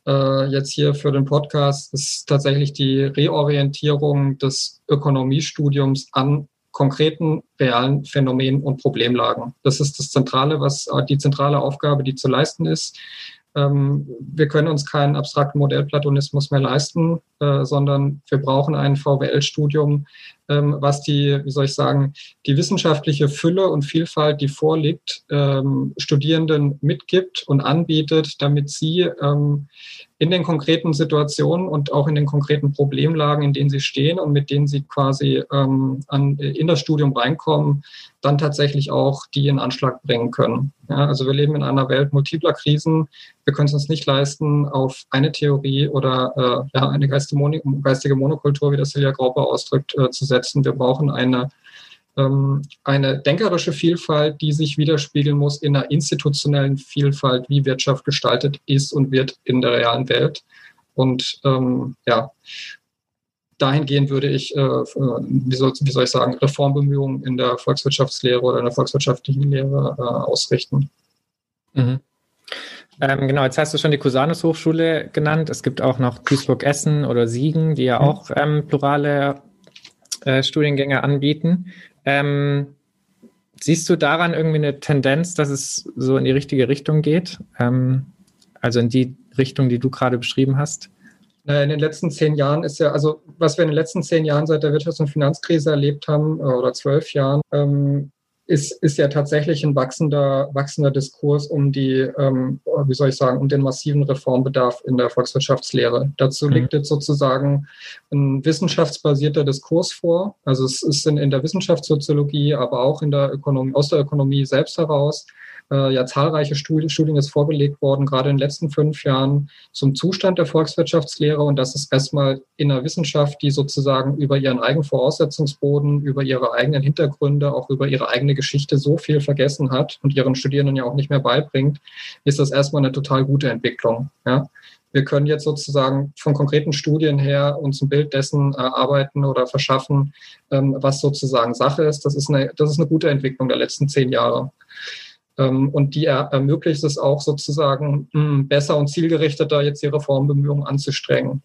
äh, jetzt hier für den Podcast ist tatsächlich die Reorientierung des Ökonomiestudiums an konkreten realen Phänomenen und Problemlagen. Das ist das Zentrale, was äh, die zentrale Aufgabe, die zu leisten ist. Ähm, wir können uns keinen abstrakten Modellplatonismus mehr leisten, äh, sondern wir brauchen ein VWL-Studium, was die, wie soll ich sagen, die wissenschaftliche Fülle und Vielfalt, die vorliegt, ähm, Studierenden mitgibt und anbietet, damit sie in den konkreten Situationen und auch in den konkreten Problemlagen, in denen sie stehen und mit denen sie quasi ähm, an, in das Studium reinkommen, dann tatsächlich auch die in Anschlag bringen können. Ja, also wir leben in einer Welt multipler Krisen. Wir können es uns nicht leisten, auf eine Theorie oder äh, ja, eine geistige Monokultur, wie das Silja Grauper ausdrückt, äh, zu setzen. Wir brauchen eine ähm, eine denkerische Vielfalt, die sich widerspiegeln muss in einer institutionellen Vielfalt, wie Wirtschaft gestaltet ist und wird in der realen Welt. Und ähm, ja, dahingehend würde ich, äh, wie, soll, wie, soll, ich sagen, Reformbemühungen in der Volkswirtschaftslehre oder in der volkswirtschaftlichen Lehre äh, ausrichten. Mhm. Ähm, genau, jetzt hast du schon die Cusanus Hochschule genannt. Es gibt auch noch Duisburg-Essen oder Siegen, die ja mhm. auch ähm, plurale äh, Studiengänge anbieten. Ähm, siehst du daran irgendwie eine Tendenz, dass es so in die richtige Richtung geht? Ähm, also in die Richtung, die du gerade beschrieben hast? In den letzten zehn Jahren ist ja, also was wir in den letzten zehn Jahren seit der Wirtschafts- und Finanzkrise erlebt haben, äh, oder zwölf Jahren, ähm, ist, ist ja tatsächlich ein wachsender, wachsender Diskurs um die, ähm, wie soll ich sagen, um den massiven Reformbedarf in der Volkswirtschaftslehre. Dazu mhm. liegt jetzt sozusagen ein wissenschaftsbasierter Diskurs vor. Also es ist in, in der Wissenschaftssoziologie, aber auch in der Ökonomie, aus der Ökonomie selbst heraus äh, ja zahlreiche Studien, Studien jetzt vorgelegt worden, gerade in den letzten fünf Jahren zum Zustand der Volkswirtschaftslehre. Und das ist erstmal in der Wissenschaft, die sozusagen über ihren eigenen Voraussetzungsboden, über ihre eigenen Hintergründe, auch über ihre eigene Geschichte so viel vergessen hat und ihren Studierenden ja auch nicht mehr beibringt, ist das erstmal eine total gute Entwicklung. Ja wir können jetzt sozusagen von konkreten Studien her uns ein Bild dessen erarbeiten oder verschaffen, ähm, was sozusagen Sache ist. Das ist, eine, das ist eine gute Entwicklung der letzten zehn Jahre. Ähm, und die ermöglicht es auch sozusagen hm, besser und zielgerichteter jetzt die Reformbemühungen anzustrengen.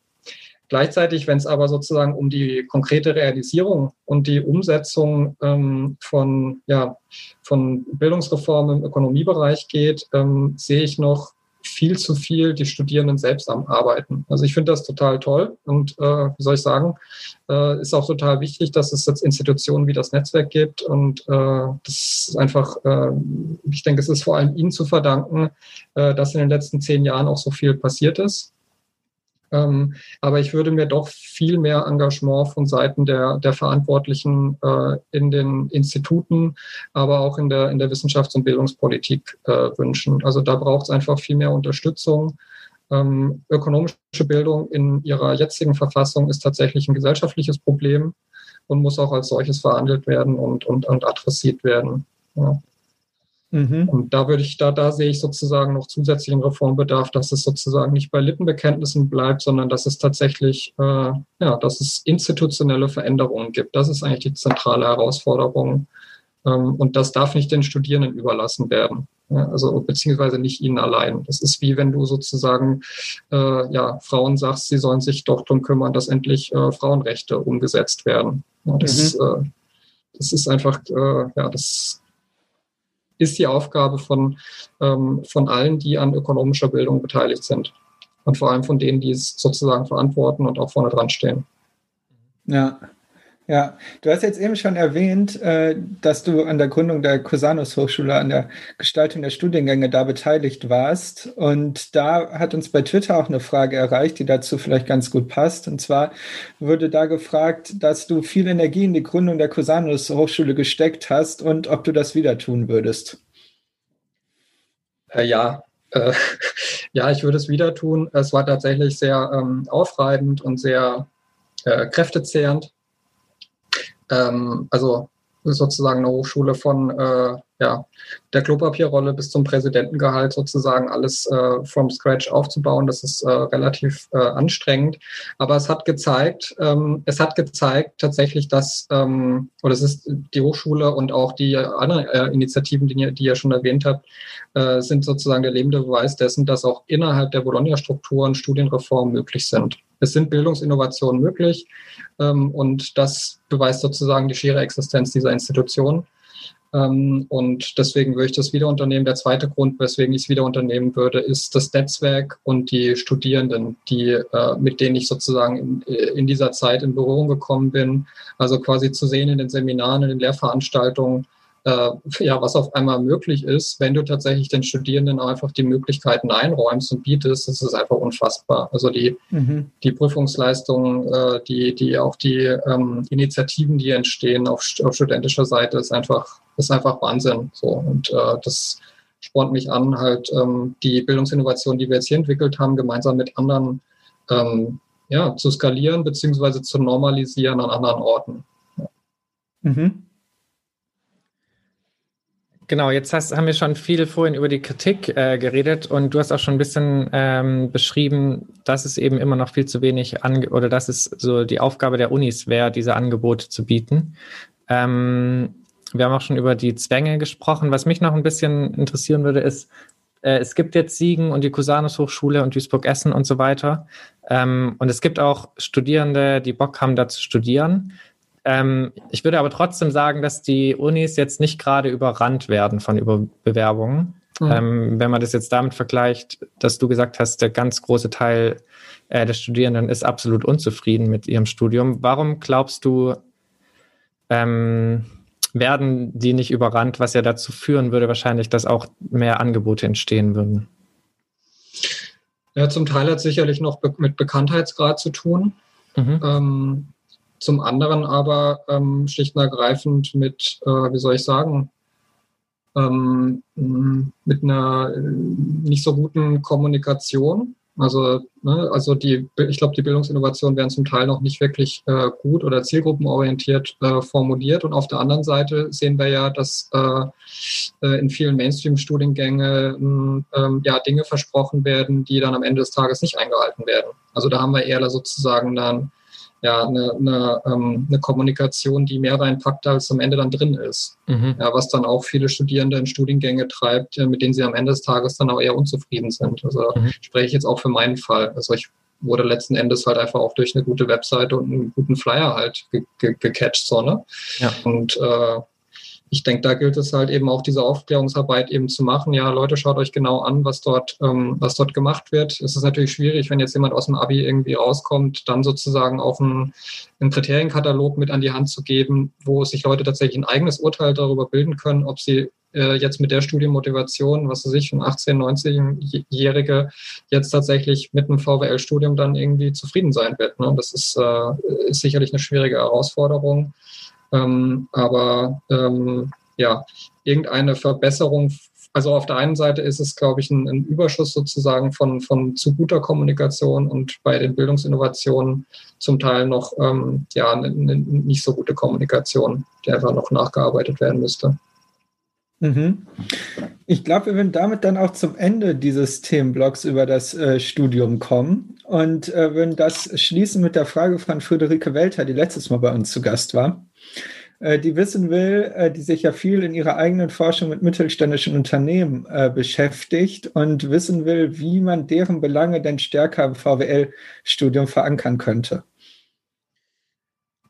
Gleichzeitig, wenn es aber sozusagen um die konkrete Realisierung und die Umsetzung ähm, von, ja, von Bildungsreformen im Ökonomiebereich geht, ähm, sehe ich noch viel zu viel die Studierenden selbst am Arbeiten. Also ich finde das total toll und äh, wie soll ich sagen, äh, ist auch total wichtig, dass es jetzt Institutionen wie das Netzwerk gibt und äh, das ist einfach, äh, ich denke, es ist vor allem Ihnen zu verdanken, äh, dass in den letzten zehn Jahren auch so viel passiert ist. Ähm, aber ich würde mir doch viel mehr Engagement von Seiten der, der Verantwortlichen äh, in den Instituten, aber auch in der, in der Wissenschafts- und Bildungspolitik äh, wünschen. Also da braucht es einfach viel mehr Unterstützung. Ähm, ökonomische Bildung in ihrer jetzigen Verfassung ist tatsächlich ein gesellschaftliches Problem und muss auch als solches verhandelt werden und, und, und adressiert werden. Ja. Mhm. Und da würde ich, da, da sehe ich sozusagen noch zusätzlichen Reformbedarf, dass es sozusagen nicht bei Lippenbekenntnissen bleibt, sondern dass es tatsächlich, äh, ja, dass es institutionelle Veränderungen gibt. Das ist eigentlich die zentrale Herausforderung. Ähm, und das darf nicht den Studierenden überlassen werden. Ja, also beziehungsweise nicht ihnen allein. Das ist wie wenn du sozusagen äh, ja, Frauen sagst, sie sollen sich doch darum kümmern, dass endlich äh, Frauenrechte umgesetzt werden. Ja, das, mhm. äh, das ist einfach, äh, ja, das ist die Aufgabe von, ähm, von allen, die an ökonomischer Bildung beteiligt sind. Und vor allem von denen, die es sozusagen verantworten und auch vorne dran stehen. Ja, ja, du hast jetzt eben schon erwähnt, äh, dass du an der Gründung der Cusanus Hochschule, an der Gestaltung der Studiengänge da beteiligt warst. Und da hat uns bei Twitter auch eine Frage erreicht, die dazu vielleicht ganz gut passt. Und zwar wurde da gefragt, dass du viel Energie in die Gründung der Cusanus Hochschule gesteckt hast und ob du das wieder tun würdest. Äh, ja, äh, <laughs> ja, ich würde es wieder tun. Es war tatsächlich sehr ähm, aufreibend und sehr äh, kräftezehrend ähm, also sozusagen eine Hochschule von äh, ja, der Klopapierrolle bis zum Präsidentengehalt sozusagen alles äh, from scratch aufzubauen. Das ist äh, relativ äh, anstrengend. Aber es hat gezeigt, ähm, es hat gezeigt tatsächlich, dass, ähm, oder es ist die Hochschule und auch die anderen äh, Initiativen, die, die ihr schon erwähnt habt, äh, sind sozusagen der lebende Beweis dessen, dass auch innerhalb der Bologna-Strukturen Studienreformen möglich sind. Es sind Bildungsinnovationen möglich ähm, und das beweist sozusagen die schiere Existenz dieser Institution. Ähm, und deswegen würde ich das wieder unternehmen. Der zweite Grund, weswegen ich es wieder unternehmen würde, ist das Netzwerk und die Studierenden, die, äh, mit denen ich sozusagen in, in dieser Zeit in Berührung gekommen bin. Also quasi zu sehen in den Seminaren, in den Lehrveranstaltungen, äh, ja, was auf einmal möglich ist, wenn du tatsächlich den Studierenden einfach die Möglichkeiten einräumst und bietest, das ist einfach unfassbar. Also die, mhm. die Prüfungsleistungen, äh, die, die auch die ähm, Initiativen, die entstehen auf, auf studentischer Seite, ist einfach, ist einfach Wahnsinn. So. Und äh, das spornt mich an, halt ähm, die Bildungsinnovation, die wir jetzt hier entwickelt haben, gemeinsam mit anderen ähm, ja, zu skalieren beziehungsweise zu normalisieren an anderen Orten. Mhm. Genau, jetzt hast, haben wir schon viel vorhin über die Kritik äh, geredet und du hast auch schon ein bisschen ähm, beschrieben, dass es eben immer noch viel zu wenig ange oder dass es so die Aufgabe der Unis wäre, diese Angebote zu bieten. Ähm, wir haben auch schon über die Zwänge gesprochen. Was mich noch ein bisschen interessieren würde, ist, äh, es gibt jetzt Siegen und die Cusanus Hochschule und Duisburg-Essen und so weiter. Ähm, und es gibt auch Studierende, die Bock haben, da zu studieren. Ähm, ich würde aber trotzdem sagen, dass die Unis jetzt nicht gerade überrannt werden von Über Bewerbungen. Mhm. Ähm, wenn man das jetzt damit vergleicht, dass du gesagt hast, der ganz große Teil äh, der Studierenden ist absolut unzufrieden mit ihrem Studium. Warum glaubst du, ähm, werden die nicht überrannt, was ja dazu führen würde, wahrscheinlich, dass auch mehr Angebote entstehen würden? Ja, zum Teil hat es sicherlich noch be mit Bekanntheitsgrad zu tun. Mhm. Ähm, zum anderen aber ähm, schlicht und ergreifend mit, äh, wie soll ich sagen, ähm, mit einer äh, nicht so guten Kommunikation. Also, ne, also die, ich glaube, die Bildungsinnovationen werden zum Teil noch nicht wirklich äh, gut oder zielgruppenorientiert äh, formuliert. Und auf der anderen Seite sehen wir ja, dass äh, äh in vielen Mainstream-Studiengängen ähm, ja Dinge versprochen werden, die dann am Ende des Tages nicht eingehalten werden. Also da haben wir eher sozusagen dann ja, eine, eine, ähm, eine Kommunikation, die mehr reinpackt, als am Ende dann drin ist. Mhm. Ja, was dann auch viele Studierende in Studiengänge treibt, mit denen sie am Ende des Tages dann auch eher unzufrieden sind. Also mhm. spreche ich jetzt auch für meinen Fall. Also ich wurde letzten Endes halt einfach auch durch eine gute Webseite und einen guten Flyer halt ge ge gecatcht, so, ne? Ja. Und äh, ich denke, da gilt es halt eben auch diese Aufklärungsarbeit eben zu machen. Ja, Leute, schaut euch genau an, was dort, ähm, was dort gemacht wird. Es ist natürlich schwierig, wenn jetzt jemand aus dem Abi irgendwie rauskommt, dann sozusagen auch einen, einen Kriterienkatalog mit an die Hand zu geben, wo sich Leute tatsächlich ein eigenes Urteil darüber bilden können, ob sie äh, jetzt mit der Studienmotivation, was weiß ich, ein 18-, 19-Jährige jetzt tatsächlich mit einem VWL-Studium dann irgendwie zufrieden sein wird. Ne? Das ist, äh, ist sicherlich eine schwierige Herausforderung. Ähm, aber ähm, ja, irgendeine Verbesserung. Also auf der einen Seite ist es, glaube ich, ein, ein, Überschuss sozusagen von, von zu guter Kommunikation und bei den Bildungsinnovationen zum Teil noch ähm, ja, eine, eine nicht so gute Kommunikation, die einfach noch nachgearbeitet werden müsste. Mhm. Ich glaube, wir werden damit dann auch zum Ende dieses Themenblocks über das äh, Studium kommen und äh, würden das schließen mit der Frage von Friederike Welter, die letztes Mal bei uns zu Gast war. Äh, die wissen will, äh, die sich ja viel in ihrer eigenen Forschung mit mittelständischen Unternehmen äh, beschäftigt und wissen will, wie man deren Belange denn stärker im VWL-Studium verankern könnte.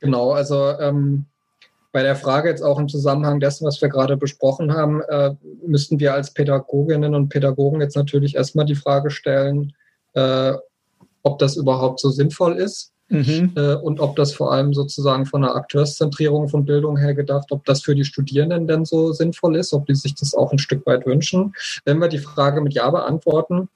Genau, also ähm, bei der Frage jetzt auch im Zusammenhang dessen, was wir gerade besprochen haben, äh, müssten wir als Pädagoginnen und Pädagogen jetzt natürlich erstmal die Frage stellen, äh, ob das überhaupt so sinnvoll ist mhm. äh, und ob das vor allem sozusagen von einer Akteurszentrierung von Bildung her gedacht, ob das für die Studierenden denn so sinnvoll ist, ob die sich das auch ein Stück weit wünschen. Wenn wir die Frage mit Ja beantworten,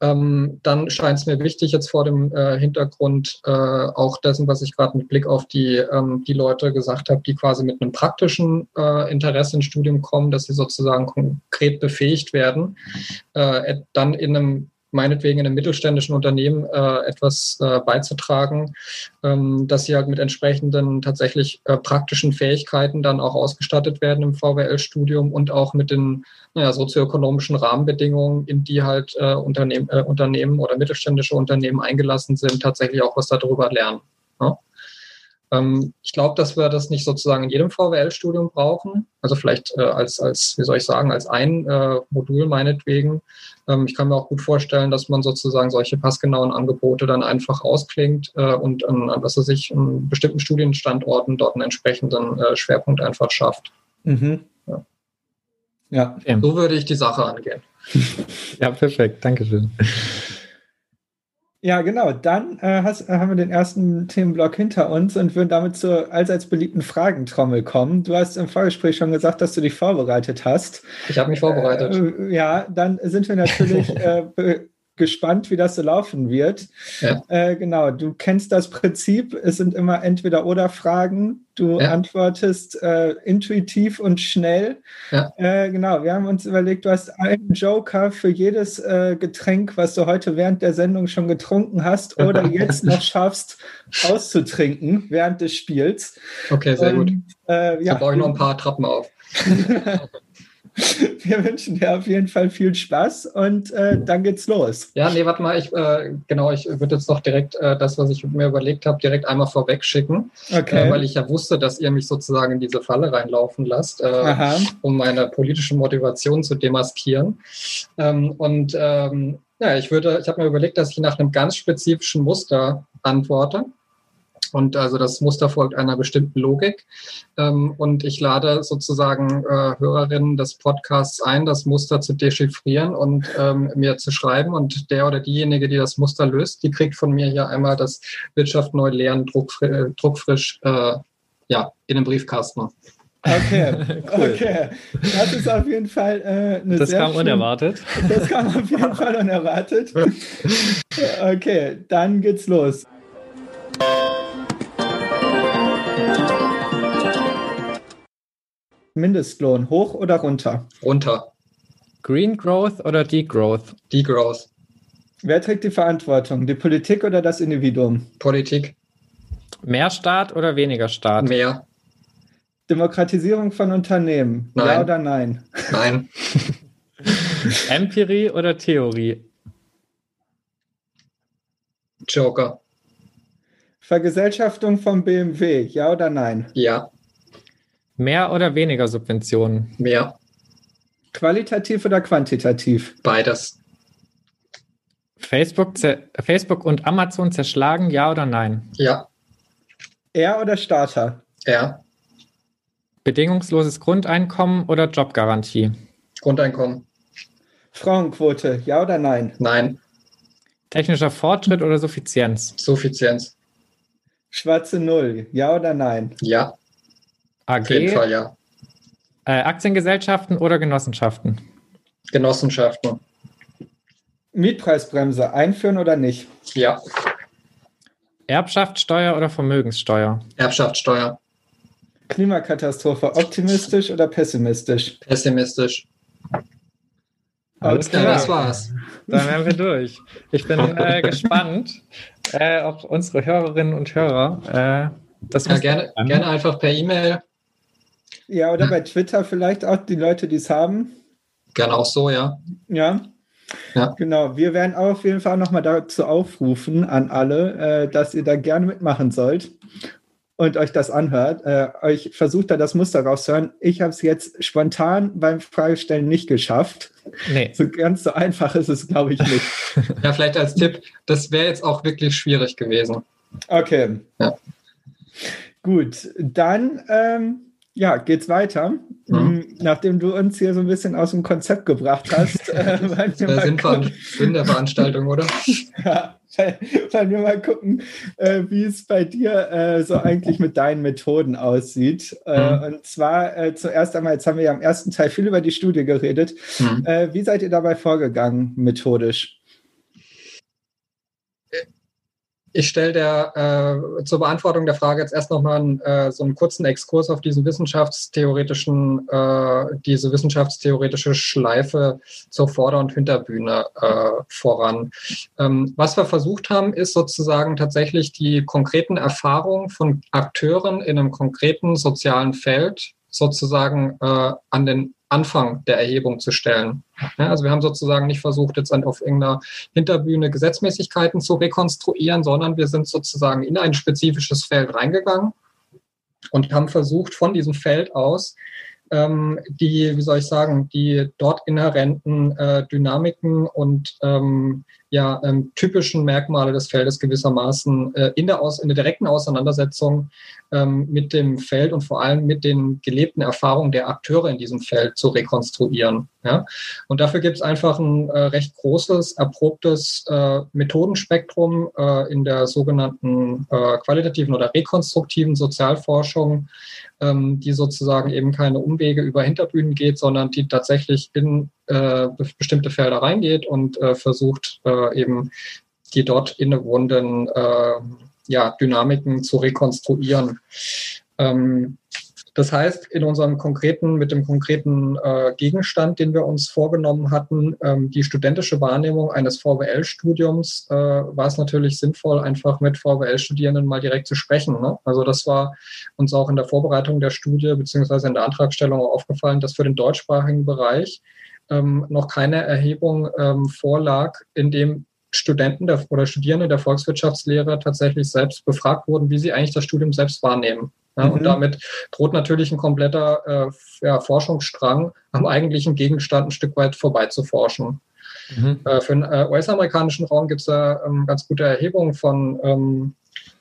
ähm, dann scheint es mir wichtig, jetzt vor dem äh, Hintergrund äh, auch dessen, was ich gerade mit Blick auf die, ähm, die Leute gesagt habe, die quasi mit einem praktischen äh, Interesse ins Studium kommen, dass sie sozusagen konkret befähigt werden, äh, dann in einem meinetwegen in einem mittelständischen Unternehmen äh, etwas äh, beizutragen, ähm, dass sie halt mit entsprechenden tatsächlich äh, praktischen Fähigkeiten dann auch ausgestattet werden im VWL-Studium und auch mit den naja, sozioökonomischen Rahmenbedingungen, in die halt äh, Unternehmen, äh, Unternehmen oder mittelständische Unternehmen eingelassen sind, tatsächlich auch was darüber lernen. Ja? Ähm, ich glaube, dass wir das nicht sozusagen in jedem VWL-Studium brauchen. Also vielleicht äh, als, als, wie soll ich sagen, als ein äh, Modul meinetwegen. Ähm, ich kann mir auch gut vorstellen, dass man sozusagen solche passgenauen Angebote dann einfach ausklingt äh, und an, an was er sich an bestimmten Studienstandorten dort einen entsprechenden äh, Schwerpunkt einfach schafft. Mhm. Ja. ja. So würde ich die Sache angehen. <laughs> ja, perfekt. Dankeschön. Ja, genau. Dann äh, hast, äh, haben wir den ersten Themenblock hinter uns und würden damit zur allseits beliebten Fragentrommel kommen. Du hast im Vorgespräch schon gesagt, dass du dich vorbereitet hast. Ich habe mich vorbereitet. Äh, ja, dann sind wir natürlich <laughs> äh, gespannt, wie das so laufen wird. Ja. Äh, genau, du kennst das Prinzip. Es sind immer entweder oder Fragen. Du ja. antwortest äh, intuitiv und schnell. Ja. Äh, genau, wir haben uns überlegt, du hast einen Joker für jedes äh, Getränk, was du heute während der Sendung schon getrunken hast <laughs> oder jetzt noch schaffst auszutrinken während des Spiels. Okay, sehr und, gut. Äh, ja, da baue ich noch ein paar Trappen auf. <laughs> Wir wünschen dir auf jeden Fall viel Spaß und äh, dann geht's los. Ja, nee, warte mal, ich, äh, genau, ich würde jetzt doch direkt äh, das, was ich mir überlegt habe, direkt einmal vorweg schicken, okay. Äh, weil ich ja wusste, dass ihr mich sozusagen in diese Falle reinlaufen lasst, äh, um meine politische Motivation zu demaskieren. Ähm, und ähm, ja, ich würde, ich habe mir überlegt, dass ich nach einem ganz spezifischen Muster antworte. Und also das Muster folgt einer bestimmten Logik. Ähm, und ich lade sozusagen äh, Hörerinnen des Podcasts ein, das Muster zu dechiffrieren und ähm, mir zu schreiben. Und der oder diejenige, die das Muster löst, die kriegt von mir hier einmal das Wirtschaft neu lernen, druckfrisch, äh, druckfrisch äh, ja, in den Briefkasten. Okay, <laughs> cool. okay. Das ist auf jeden Fall äh, eine Das kam schön, unerwartet. Das kam auf jeden <laughs> Fall unerwartet. Okay, dann geht's los. Mindestlohn hoch oder runter? Runter. Green Growth oder Degrowth? Degrowth. Wer trägt die Verantwortung? Die Politik oder das Individuum? Politik. Mehr Staat oder weniger Staat? Mehr. Demokratisierung von Unternehmen? Nein. Ja oder nein? Nein. <laughs> Empirie oder Theorie? Joker. Vergesellschaftung von BMW? Ja oder nein? Ja. Mehr oder weniger Subventionen? Mehr. Qualitativ oder quantitativ? Beides. Facebook, Facebook und Amazon zerschlagen, ja oder nein? Ja. Er oder Starter? Er. Bedingungsloses Grundeinkommen oder Jobgarantie? Grundeinkommen. Frauenquote, ja oder nein? Nein. Technischer Fortschritt oder Suffizienz? Suffizienz. Schwarze Null, ja oder nein? Ja. AG, Auf jeden Fall, ja. Äh, Aktiengesellschaften oder Genossenschaften? Genossenschaften. Mietpreisbremse einführen oder nicht? Ja. Erbschaftssteuer oder Vermögenssteuer? Erbschaftssteuer. Klimakatastrophe optimistisch oder pessimistisch? Pessimistisch. Alles klar, das war's. Dann wären wir durch. Ich bin äh, gespannt, äh, ob unsere Hörerinnen und Hörer äh, das ja, gerne, gerne einfach per E-Mail ja, oder bei Twitter vielleicht auch die Leute, die es haben. Gerne auch so, ja. Ja. Ja. Genau, wir werden auf jeden Fall nochmal dazu aufrufen an alle, äh, dass ihr da gerne mitmachen sollt und euch das anhört. Äh, euch versucht da das Muster rauszuhören. Ich habe es jetzt spontan beim Fragestellen nicht geschafft. Nee. So ganz so einfach ist es, glaube ich, nicht. <laughs> ja, vielleicht als Tipp, das wäre jetzt auch wirklich schwierig gewesen. Okay. Ja. Gut, dann ähm, ja, geht's weiter. Mhm. Nachdem du uns hier so ein bisschen aus dem Konzept gebracht hast. <laughs> äh, das wäre Sinn, Sinn der Veranstaltung, oder? <laughs> ja, wollen wir mal gucken, äh, wie es bei dir äh, so eigentlich mit deinen Methoden aussieht. Äh, mhm. Und zwar äh, zuerst einmal, jetzt haben wir ja im ersten Teil viel über die Studie geredet. Mhm. Äh, wie seid ihr dabei vorgegangen, methodisch? Ich stelle der äh, zur Beantwortung der Frage jetzt erst nochmal äh, so einen kurzen Exkurs auf diesen wissenschaftstheoretischen, äh, diese wissenschaftstheoretische Schleife zur Vorder- und Hinterbühne äh, voran. Ähm, was wir versucht haben, ist sozusagen tatsächlich die konkreten Erfahrungen von Akteuren in einem konkreten sozialen Feld sozusagen äh, an den Anfang der Erhebung zu stellen. Ja, also wir haben sozusagen nicht versucht, jetzt auf irgendeiner Hinterbühne Gesetzmäßigkeiten zu rekonstruieren, sondern wir sind sozusagen in ein spezifisches Feld reingegangen und haben versucht, von diesem Feld aus ähm, die, wie soll ich sagen, die dort inhärenten äh, Dynamiken und ähm, ja, ähm, typischen Merkmale des Feldes gewissermaßen äh, in, der Aus in der direkten Auseinandersetzung ähm, mit dem Feld und vor allem mit den gelebten Erfahrungen der Akteure in diesem Feld zu rekonstruieren. Ja? Und dafür gibt es einfach ein äh, recht großes, erprobtes äh, Methodenspektrum äh, in der sogenannten äh, qualitativen oder rekonstruktiven Sozialforschung, ähm, die sozusagen eben keine Umwege über Hinterbühnen geht, sondern die tatsächlich in äh, bestimmte Felder reingeht und äh, versucht äh, eben die dort innewohnenden äh, ja, Dynamiken zu rekonstruieren. Ähm, das heißt, in unserem konkreten, mit dem konkreten äh, Gegenstand, den wir uns vorgenommen hatten, ähm, die studentische Wahrnehmung eines VWL-Studiums, äh, war es natürlich sinnvoll, einfach mit VWL-Studierenden mal direkt zu sprechen. Ne? Also das war uns auch in der Vorbereitung der Studie beziehungsweise in der Antragstellung aufgefallen, dass für den deutschsprachigen Bereich ähm, noch keine Erhebung ähm, vorlag, in dem Studenten der, oder Studierende der Volkswirtschaftslehre tatsächlich selbst befragt wurden, wie sie eigentlich das Studium selbst wahrnehmen. Ja, mhm. Und damit droht natürlich ein kompletter äh, ja, Forschungsstrang am eigentlichen Gegenstand ein Stück weit vorbei zu forschen. Mhm. Äh, für den äh, US-amerikanischen Raum gibt es da ähm, ganz gute Erhebungen von, ähm,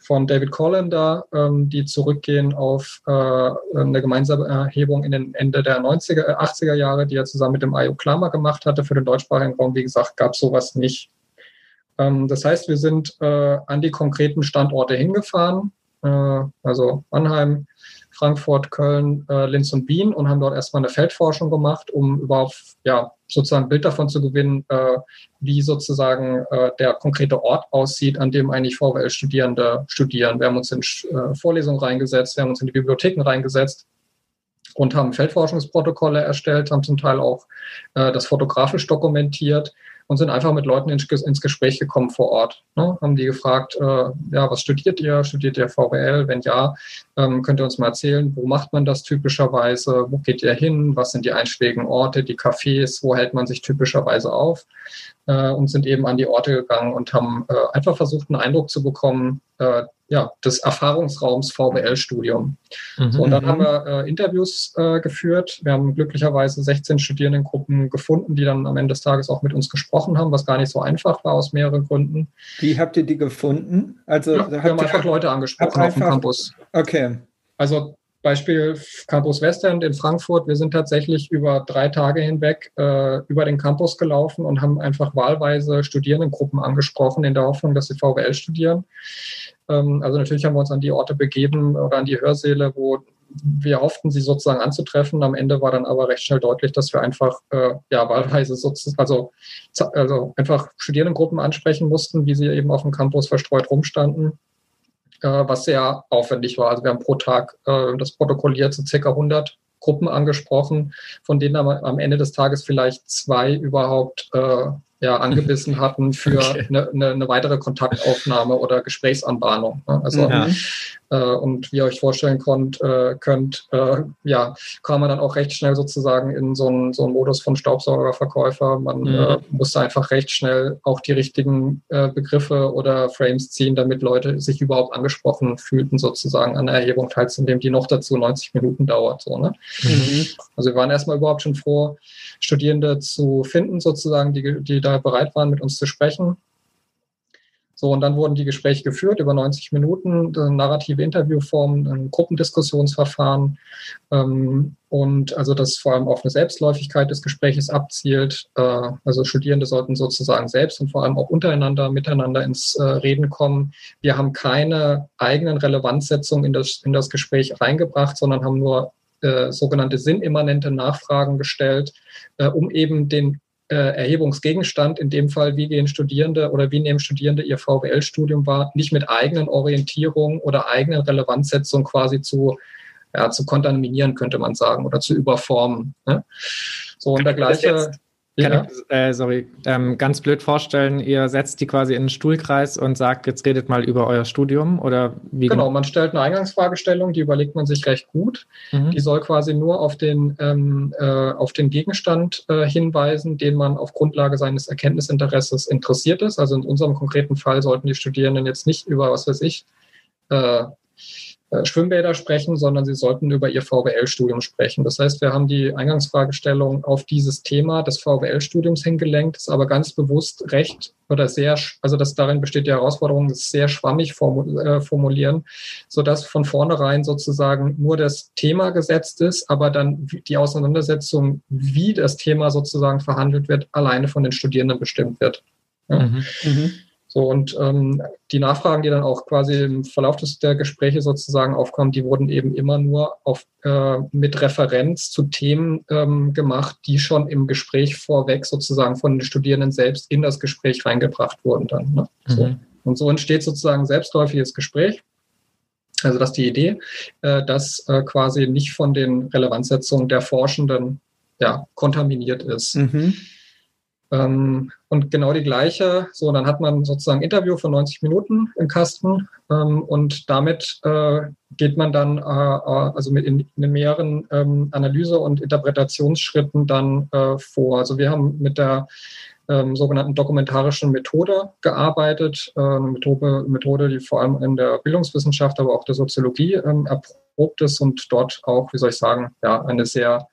von David Collender, ähm, die zurückgehen auf äh, eine gemeinsame Erhebung in den Ende der 90er, 80er äh, Jahre, die er zusammen mit dem IO Klammer gemacht hatte. Für den deutschsprachigen Raum, wie gesagt, gab es sowas nicht. Ähm, das heißt, wir sind äh, an die konkreten Standorte hingefahren äh, also Mannheim, Frankfurt, Köln, äh, Linz und Wien und haben dort erstmal eine Feldforschung gemacht, um überhaupt ja, sozusagen ein Bild davon zu gewinnen, äh, wie sozusagen der konkrete Ort aussieht, an dem eigentlich VWL-Studierende studieren. Wir haben uns in Vorlesungen reingesetzt, wir haben uns in die Bibliotheken reingesetzt und haben Feldforschungsprotokolle erstellt, haben zum Teil auch das fotografisch dokumentiert und sind einfach mit Leuten ins, Gespräch gekommen vor Ort. Ne? Haben die gefragt, äh, ja, was studiert ihr? Studiert ihr VWL? Wenn ja, ähm, könnt ihr uns mal erzählen, wo macht man das typischerweise? Wo geht ihr hin? Was sind die einschlägigen Orte, die Cafés? Wo hält man sich typischerweise auf? Äh, und sind eben an die Orte gegangen und haben äh, einfach versucht, einen Eindruck zu bekommen, äh, ja, des Erfahrungsraums VWL-Studium. Mhm. So, und dann haben wir äh, Interviews äh, geführt. Wir haben glücklicherweise 16 Studierendengruppen gefunden, die dann am Ende des Tages auch mit uns gesprochen haben, was gar nicht so einfach war aus mehreren Gründen. Wie habt ihr die gefunden? Also ja, wir haben einfach Leute angesprochen auf dem Campus. Okay. Also Beispiel Campus Westend in Frankfurt. Wir sind tatsächlich über drei Tage hinweg äh, über den Campus gelaufen und haben einfach wahlweise Studierendengruppen angesprochen, in der Hoffnung, dass sie VWL studieren. Ähm, also natürlich haben wir uns an die Orte begeben oder an die Hörsäle, wo wir hofften, sie sozusagen anzutreffen. Am Ende war dann aber recht schnell deutlich, dass wir einfach äh, ja wahlweise sozusagen, also, also einfach Studierendengruppen ansprechen mussten, wie sie eben auf dem Campus verstreut rumstanden äh, was sehr aufwendig war. Also wir haben pro Tag äh, das protokolliert zu circa 100 Gruppen angesprochen, von denen am Ende des Tages vielleicht zwei überhaupt äh, ja, angebissen <laughs> hatten für okay. eine, eine, eine, weitere Kontaktaufnahme oder Gesprächsanbahnung. Ne? Also ja. Äh, und wie ihr euch vorstellen konnt, äh, könnt, äh, ja, kam man dann auch recht schnell sozusagen in so einen, so einen Modus von Staubsaugerverkäufer. Man mhm. Musste einfach recht schnell auch die richtigen Begriffe oder Frames ziehen, damit Leute sich überhaupt angesprochen fühlten, sozusagen an der Erhebung teilzunehmen, die noch dazu 90 Minuten dauert. So, ne? Mhm. Also wir waren erstmal überhaupt schon froh, Studierende zu finden, sozusagen, die, die da bereit waren, mit uns zu sprechen. So, und dann wurden die Gespräche geführt über 90 Minuten, narrative Interviewform, ein Gruppendiskussionsverfahren ähm, und also das vor allem auf eine Selbstläufigkeit des Gespräches abzielt. Äh, also Studierende sollten sozusagen selbst und vor allem auch untereinander, miteinander ins äh, Reden kommen. Wir haben keine eigenen Relevanzsetzungen in das, in das Gespräch reingebracht, sondern haben nur äh, sogenannte sinnimmanente Nachfragen gestellt, äh, um eben den äh, Erhebungsgegenstand, in dem Fall, wie gehen Studierende oder wie nehmen Studierende ihr VWL-Studium wahr, nicht mit eigenen Orientierungen oder eigenen Relevanzsetzungen quasi zu, ja, zu kontaminieren, könnte man sagen, oder zu überformen. Ne? So, und der gleiche. Kann ja. ich, äh, sorry, ähm, ganz blöd vorstellen, ihr setzt die quasi in einen Stuhlkreis und sagt, jetzt redet mal über euer Studium oder wie? Genau, man stellt eine Eingangsfragestellung, die überlegt man sich recht gut. Mhm. Die soll quasi nur auf den, ähm, äh, auf den Gegenstand äh, hinweisen, den man auf Grundlage seines Erkenntnisinteresses interessiert ist. Also in unserem konkreten Fall sollten die Studierenden jetzt nicht über, was weiß ich, äh, Schwimmbäder sprechen, sondern sie sollten über ihr VWL-Studium sprechen. Das heißt, wir haben die Eingangsfragestellung auf dieses Thema des VWL-Studiums hingelenkt, ist aber ganz bewusst recht oder sehr, also das darin besteht die Herausforderung, das sehr schwammig äh, formulieren, sodass von vornherein sozusagen nur das Thema gesetzt ist, aber dann die Auseinandersetzung, wie das Thema sozusagen verhandelt wird, alleine von den Studierenden bestimmt wird. Ja. Mhm. Mhm. So, und ähm, die Nachfragen, die dann auch quasi im Verlauf des, der Gespräche sozusagen aufkommen, die wurden eben immer nur auf, äh, mit Referenz zu Themen ähm, gemacht, die schon im Gespräch vorweg sozusagen von den Studierenden selbst in das Gespräch reingebracht wurden dann. Ne? So. Mhm. Und so entsteht sozusagen selbstläufiges Gespräch. Also das ist die Idee, äh, dass äh, quasi nicht von den Relevanzsetzungen der Forschenden ja, kontaminiert ist. Mhm. Ähm, und genau die gleiche, so, dann hat man sozusagen ein Interview von 90 Minuten im Kasten ähm, und damit äh, geht man dann äh, äh, also mit in, in mehreren ähm, Analyse- und Interpretationsschritten dann äh, vor. Also wir haben mit der ähm, sogenannten dokumentarischen Methode gearbeitet, äh, eine Methode, Methode, die vor allem in der Bildungswissenschaft, aber auch der Soziologie ähm, erprobt ist und dort auch, wie soll ich sagen, ja, eine sehr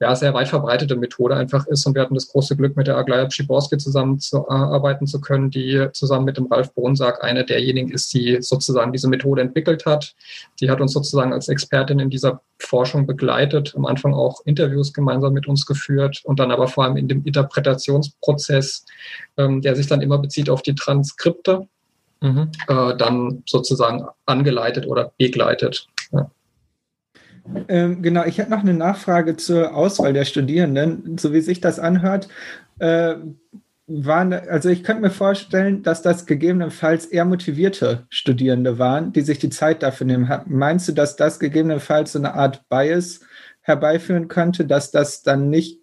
ja, sehr weit verbreitete Methode einfach ist. Und wir hatten das große Glück, mit der Aglaya Pschiborski zusammenzuarbeiten zu können, die zusammen mit dem Ralf Bronsack eine derjenigen ist, die sozusagen diese Methode entwickelt hat. Die hat uns sozusagen als Expertin in dieser Forschung begleitet, am Anfang auch Interviews gemeinsam mit uns geführt und dann aber vor allem in dem Interpretationsprozess, ähm, der sich dann immer bezieht auf die Transkripte, mhm. äh, dann sozusagen angeleitet oder begleitet. Ja. Ähm, genau, ich hätte noch eine Nachfrage zur Auswahl der Studierenden. So wie sich das anhört, äh, waren, also ich könnte mir vorstellen, dass das gegebenenfalls eher motivierte Studierende waren, die sich die Zeit dafür nehmen. Meinst du, dass das gegebenenfalls so eine Art Bias herbeiführen könnte, dass das dann nicht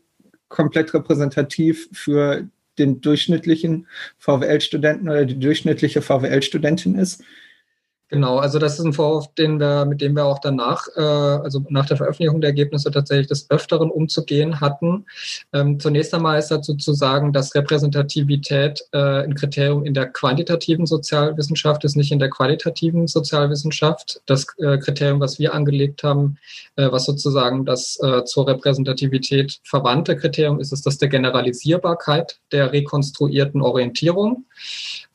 komplett repräsentativ für den durchschnittlichen VWL-Studenten oder die durchschnittliche VWL-Studentin ist? Genau, also das ist ein Vorwurf, den wir, mit dem wir auch danach, äh, also nach der Veröffentlichung der Ergebnisse tatsächlich des Öfteren umzugehen hatten. Ähm, zunächst einmal ist dazu zu sagen, dass Repräsentativität äh, ein Kriterium in der quantitativen Sozialwissenschaft ist, nicht in der qualitativen Sozialwissenschaft. Das äh, Kriterium, was wir angelegt haben, äh, was sozusagen das äh, zur Repräsentativität verwandte Kriterium ist, ist das der Generalisierbarkeit der rekonstruierten Orientierung.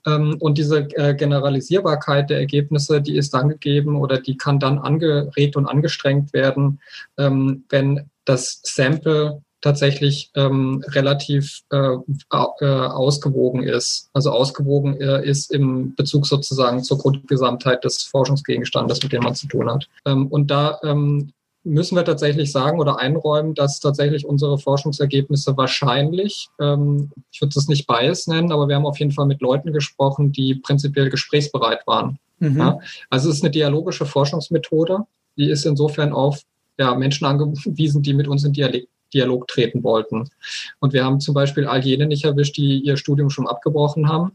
Ähm, und diese äh, Generalisierbarkeit der Ergebnisse, die ist dann gegeben oder die kann dann angeregt und angestrengt werden, ähm, wenn das Sample tatsächlich ähm, relativ äh, äh, ausgewogen ist. Also ausgewogen äh, ist im Bezug sozusagen zur Grundgesamtheit des Forschungsgegenstandes, mit dem man zu tun hat. Ähm, und da ähm, müssen wir tatsächlich sagen oder einräumen, dass tatsächlich unsere Forschungsergebnisse wahrscheinlich, ähm, ich würde es nicht Bias nennen, aber wir haben auf jeden Fall mit Leuten gesprochen, die prinzipiell gesprächsbereit waren. Mhm. Ja? Also es ist eine dialogische Forschungsmethode, die ist insofern auf ja, Menschen angewiesen, die mit uns in Dialog, Dialog treten wollten. Und wir haben zum Beispiel all jene nicht erwischt, die ihr Studium schon abgebrochen haben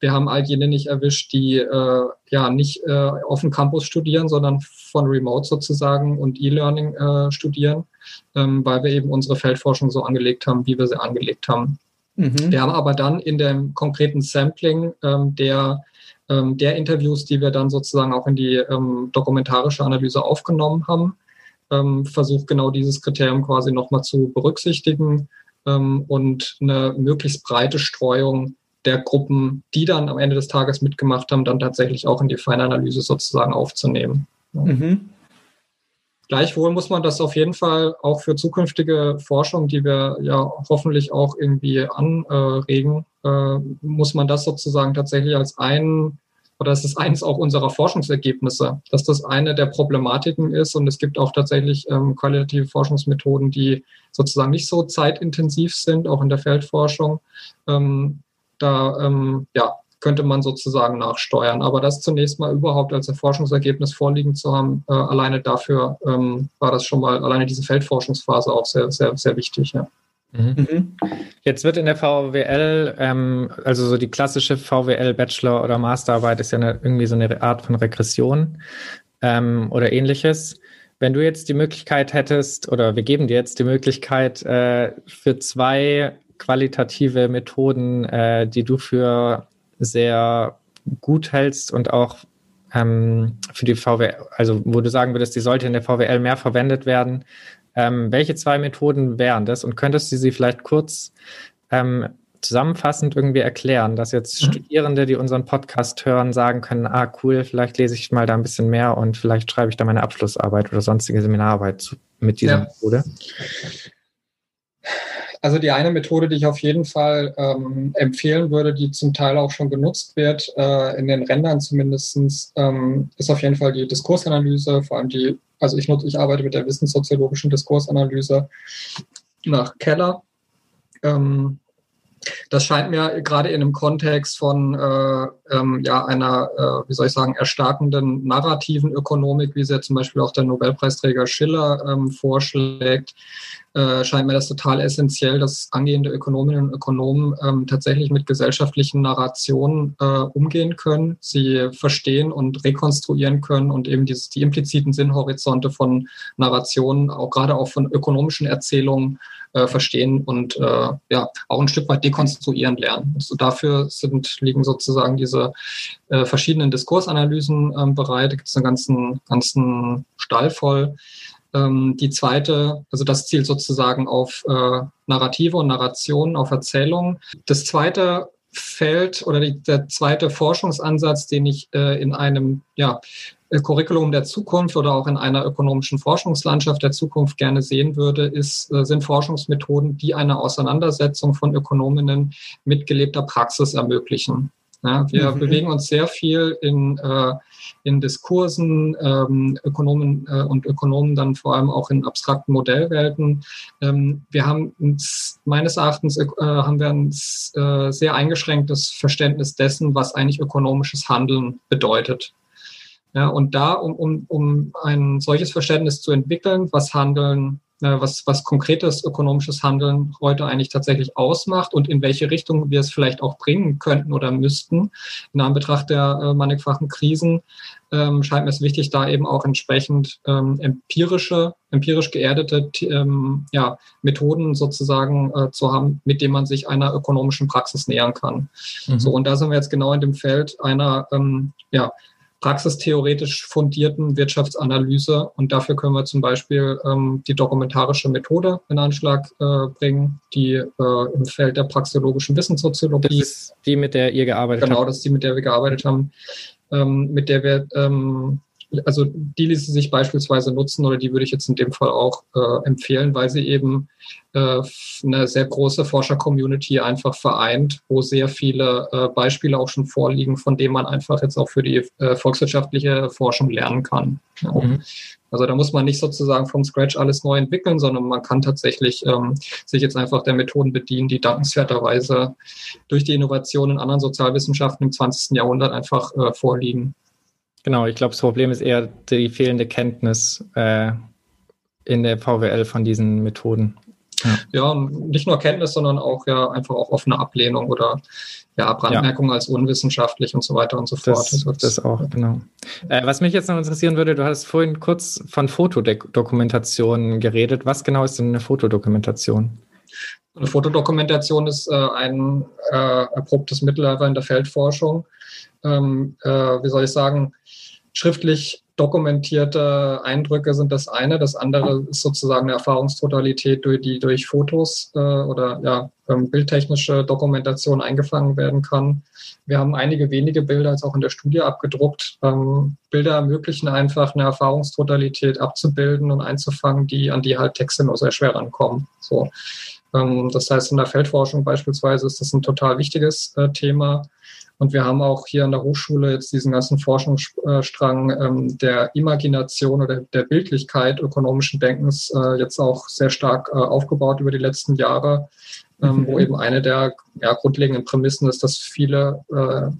wir haben all jene nicht erwischt, die äh, ja nicht äh, auf dem Campus studieren, sondern von Remote sozusagen und E-Learning äh, studieren, ähm, weil wir eben unsere Feldforschung so angelegt haben, wie wir sie angelegt haben. Mhm. Wir haben aber dann in dem konkreten Sampling ähm, der ähm, der Interviews, die wir dann sozusagen auch in die ähm, dokumentarische Analyse aufgenommen haben, ähm, versucht genau dieses Kriterium quasi nochmal zu berücksichtigen ähm, und eine möglichst breite Streuung der Gruppen, die dann am Ende des Tages mitgemacht haben, dann tatsächlich auch in die Feinanalyse sozusagen aufzunehmen. Mhm. Gleichwohl muss man das auf jeden Fall auch für zukünftige Forschung, die wir ja hoffentlich auch irgendwie anregen, äh, muss man das sozusagen tatsächlich als ein oder das ist eines auch unserer Forschungsergebnisse, dass das eine der Problematiken ist und es gibt auch tatsächlich ähm, qualitative Forschungsmethoden, die sozusagen nicht so zeitintensiv sind, auch in der Feldforschung. Ähm, da ähm, ja, könnte man sozusagen nachsteuern. Aber das zunächst mal überhaupt als Forschungsergebnis vorliegen zu haben, äh, alleine dafür ähm, war das schon mal, alleine diese Feldforschungsphase auch sehr, sehr, sehr wichtig. Ja. Mhm. mhm. Jetzt wird in der VWL, ähm, also so die klassische VWL Bachelor- oder Masterarbeit ist ja eine, irgendwie so eine Art von Regression ähm, oder ähnliches. Wenn du jetzt die Möglichkeit hättest, oder wir geben dir jetzt die Möglichkeit, äh, für zwei qualitative Methoden, äh, die du für sehr gut hältst und auch ähm, für die VWL, also wo du sagen würdest, die sollte in der VWL mehr verwendet werden. Ähm, welche zwei Methoden wären das und könntest du sie vielleicht kurz ähm, zusammenfassend irgendwie erklären, dass jetzt mhm. Studierende, die unseren Podcast hören, sagen können, ah cool, vielleicht lese ich mal da ein bisschen mehr und vielleicht schreibe ich da meine Abschlussarbeit oder sonstige Seminararbeit mit dieser ja. Methode? Also die eine Methode, die ich auf jeden Fall ähm, empfehlen würde, die zum Teil auch schon genutzt wird, äh, in den Rändern zumindest, ähm, ist auf jeden Fall die Diskursanalyse, vor allem die, also ich nutze, ich arbeite mit der wissenssoziologischen Diskursanalyse nach Keller. Ähm, das scheint mir gerade in einem Kontext von äh, ähm, ja, einer, äh, wie soll ich sagen, erstarkenden narrativen Ökonomik, wie sie ja zum Beispiel auch der Nobelpreisträger Schiller ähm, vorschlägt, äh, scheint mir das total essentiell, dass angehende Ökonominnen und Ökonomen ähm, tatsächlich mit gesellschaftlichen Narrationen äh, umgehen können, sie verstehen und rekonstruieren können und eben dieses, die impliziten Sinnhorizonte von Narrationen, auch gerade auch von ökonomischen Erzählungen äh, verstehen und äh, ja auch ein Stück weit dekonstruieren lernen. Also dafür sind, liegen sozusagen diese äh, verschiedenen Diskursanalysen ähm, bereit. Da gibt es einen ganzen, ganzen Stall voll. Ähm, die zweite, also das zielt sozusagen auf äh, Narrative und Narrationen, auf Erzählungen. Das zweite Feld oder die, der zweite Forschungsansatz, den ich äh, in einem ja, äh, Curriculum der Zukunft oder auch in einer ökonomischen Forschungslandschaft der Zukunft gerne sehen würde, ist, äh, sind Forschungsmethoden, die eine Auseinandersetzung von Ökonominnen mit gelebter Praxis ermöglichen. Ja, wir mhm. bewegen uns sehr viel in, äh, in Diskursen, ähm, Ökonomen äh, und Ökonomen dann vor allem auch in abstrakten Modellwelten. Ähm, wir haben uns, meines Erachtens äh, haben wir ein äh, sehr eingeschränktes Verständnis dessen, was eigentlich ökonomisches Handeln bedeutet. Ja, und da, um, um, um ein solches Verständnis zu entwickeln, was Handeln was, was konkretes ökonomisches Handeln heute eigentlich tatsächlich ausmacht und in welche Richtung wir es vielleicht auch bringen könnten oder müssten. In Anbetracht der äh, mannigfachen Krisen ähm, scheint mir es wichtig, da eben auch entsprechend ähm, empirische, empirisch geerdete ähm, ja, Methoden sozusagen äh, zu haben, mit denen man sich einer ökonomischen Praxis nähern kann. Mhm. So, und da sind wir jetzt genau in dem Feld einer ähm, ja, praxistheoretisch fundierten Wirtschaftsanalyse. Und dafür können wir zum Beispiel ähm, die dokumentarische Methode in Anschlag äh, bringen, die äh, im Feld der praxeologischen Wissenssoziologie. Das ist die, mit der ihr gearbeitet genau, habt. Genau, das ist die, mit der wir gearbeitet haben, ähm, mit der wir ähm, also die ließe sich beispielsweise nutzen oder die würde ich jetzt in dem Fall auch äh, empfehlen, weil sie eben äh, eine sehr große Forscher-Community einfach vereint, wo sehr viele äh, Beispiele auch schon vorliegen, von denen man einfach jetzt auch für die äh, volkswirtschaftliche Forschung lernen kann. Ja. Mhm. Also da muss man nicht sozusagen vom Scratch alles neu entwickeln, sondern man kann tatsächlich ähm, sich jetzt einfach der Methoden bedienen, die dankenswerterweise durch die Innovation in anderen Sozialwissenschaften im 20. Jahrhundert einfach äh, vorliegen. Genau, ich glaube, das Problem ist eher die fehlende Kenntnis äh, in der VWL von diesen Methoden. Ja. ja, nicht nur Kenntnis, sondern auch ja einfach auch offene Ablehnung oder ja, Brandmerkung ja. als unwissenschaftlich und so weiter und so fort. Das, also das auch, genau. Äh, was mich jetzt noch interessieren würde, du hast vorhin kurz von Fotodokumentation geredet. Was genau ist denn eine Fotodokumentation? Eine Fotodokumentation ist äh, ein äh, erprobtes Mittel in der Feldforschung. Ähm, äh, wie soll ich sagen, schriftlich dokumentierte Eindrücke sind das eine. Das andere ist sozusagen eine Erfahrungstotalität, die durch Fotos äh, oder ja, ähm, bildtechnische Dokumentation eingefangen werden kann. Wir haben einige wenige Bilder jetzt auch in der Studie abgedruckt. Ähm, Bilder ermöglichen einfach eine Erfahrungstotalität abzubilden und einzufangen, die an die halt Texte nur sehr schwer rankommen. So. Ähm, das heißt, in der Feldforschung beispielsweise ist das ein total wichtiges äh, Thema. Und wir haben auch hier an der Hochschule jetzt diesen ganzen Forschungsstrang ähm, der Imagination oder der Bildlichkeit ökonomischen Denkens äh, jetzt auch sehr stark äh, aufgebaut über die letzten Jahre, ähm, mhm. wo eben eine der ja, grundlegenden Prämissen ist, dass viele, äh,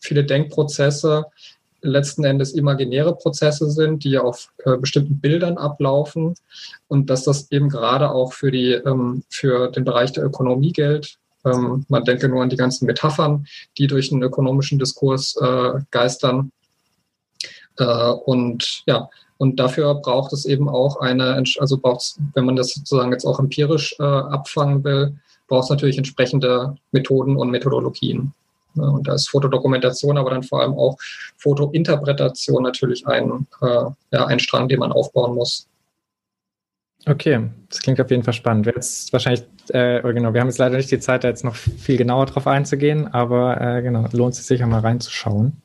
viele Denkprozesse letzten Endes imaginäre Prozesse sind, die auf äh, bestimmten Bildern ablaufen und dass das eben gerade auch für die ähm, für den Bereich der Ökonomie gilt, ähm, man denke nur an die ganzen Metaphern, die durch den ökonomischen Diskurs äh, geistern. Äh, und ja, und dafür braucht es eben auch eine, also braucht es, wenn man das sozusagen jetzt auch empirisch äh, abfangen will, braucht es natürlich entsprechende Methoden und Methodologien. Und da ist Fotodokumentation, aber dann vor allem auch Fotointerpretation natürlich ein, äh, ja, ein Strang, den man aufbauen muss. Okay, das klingt auf jeden Fall spannend. Wir jetzt wahrscheinlich, äh, genau, wir haben jetzt leider nicht die Zeit, da jetzt noch viel genauer drauf einzugehen, aber äh, genau, lohnt sich sicher mal reinzuschauen.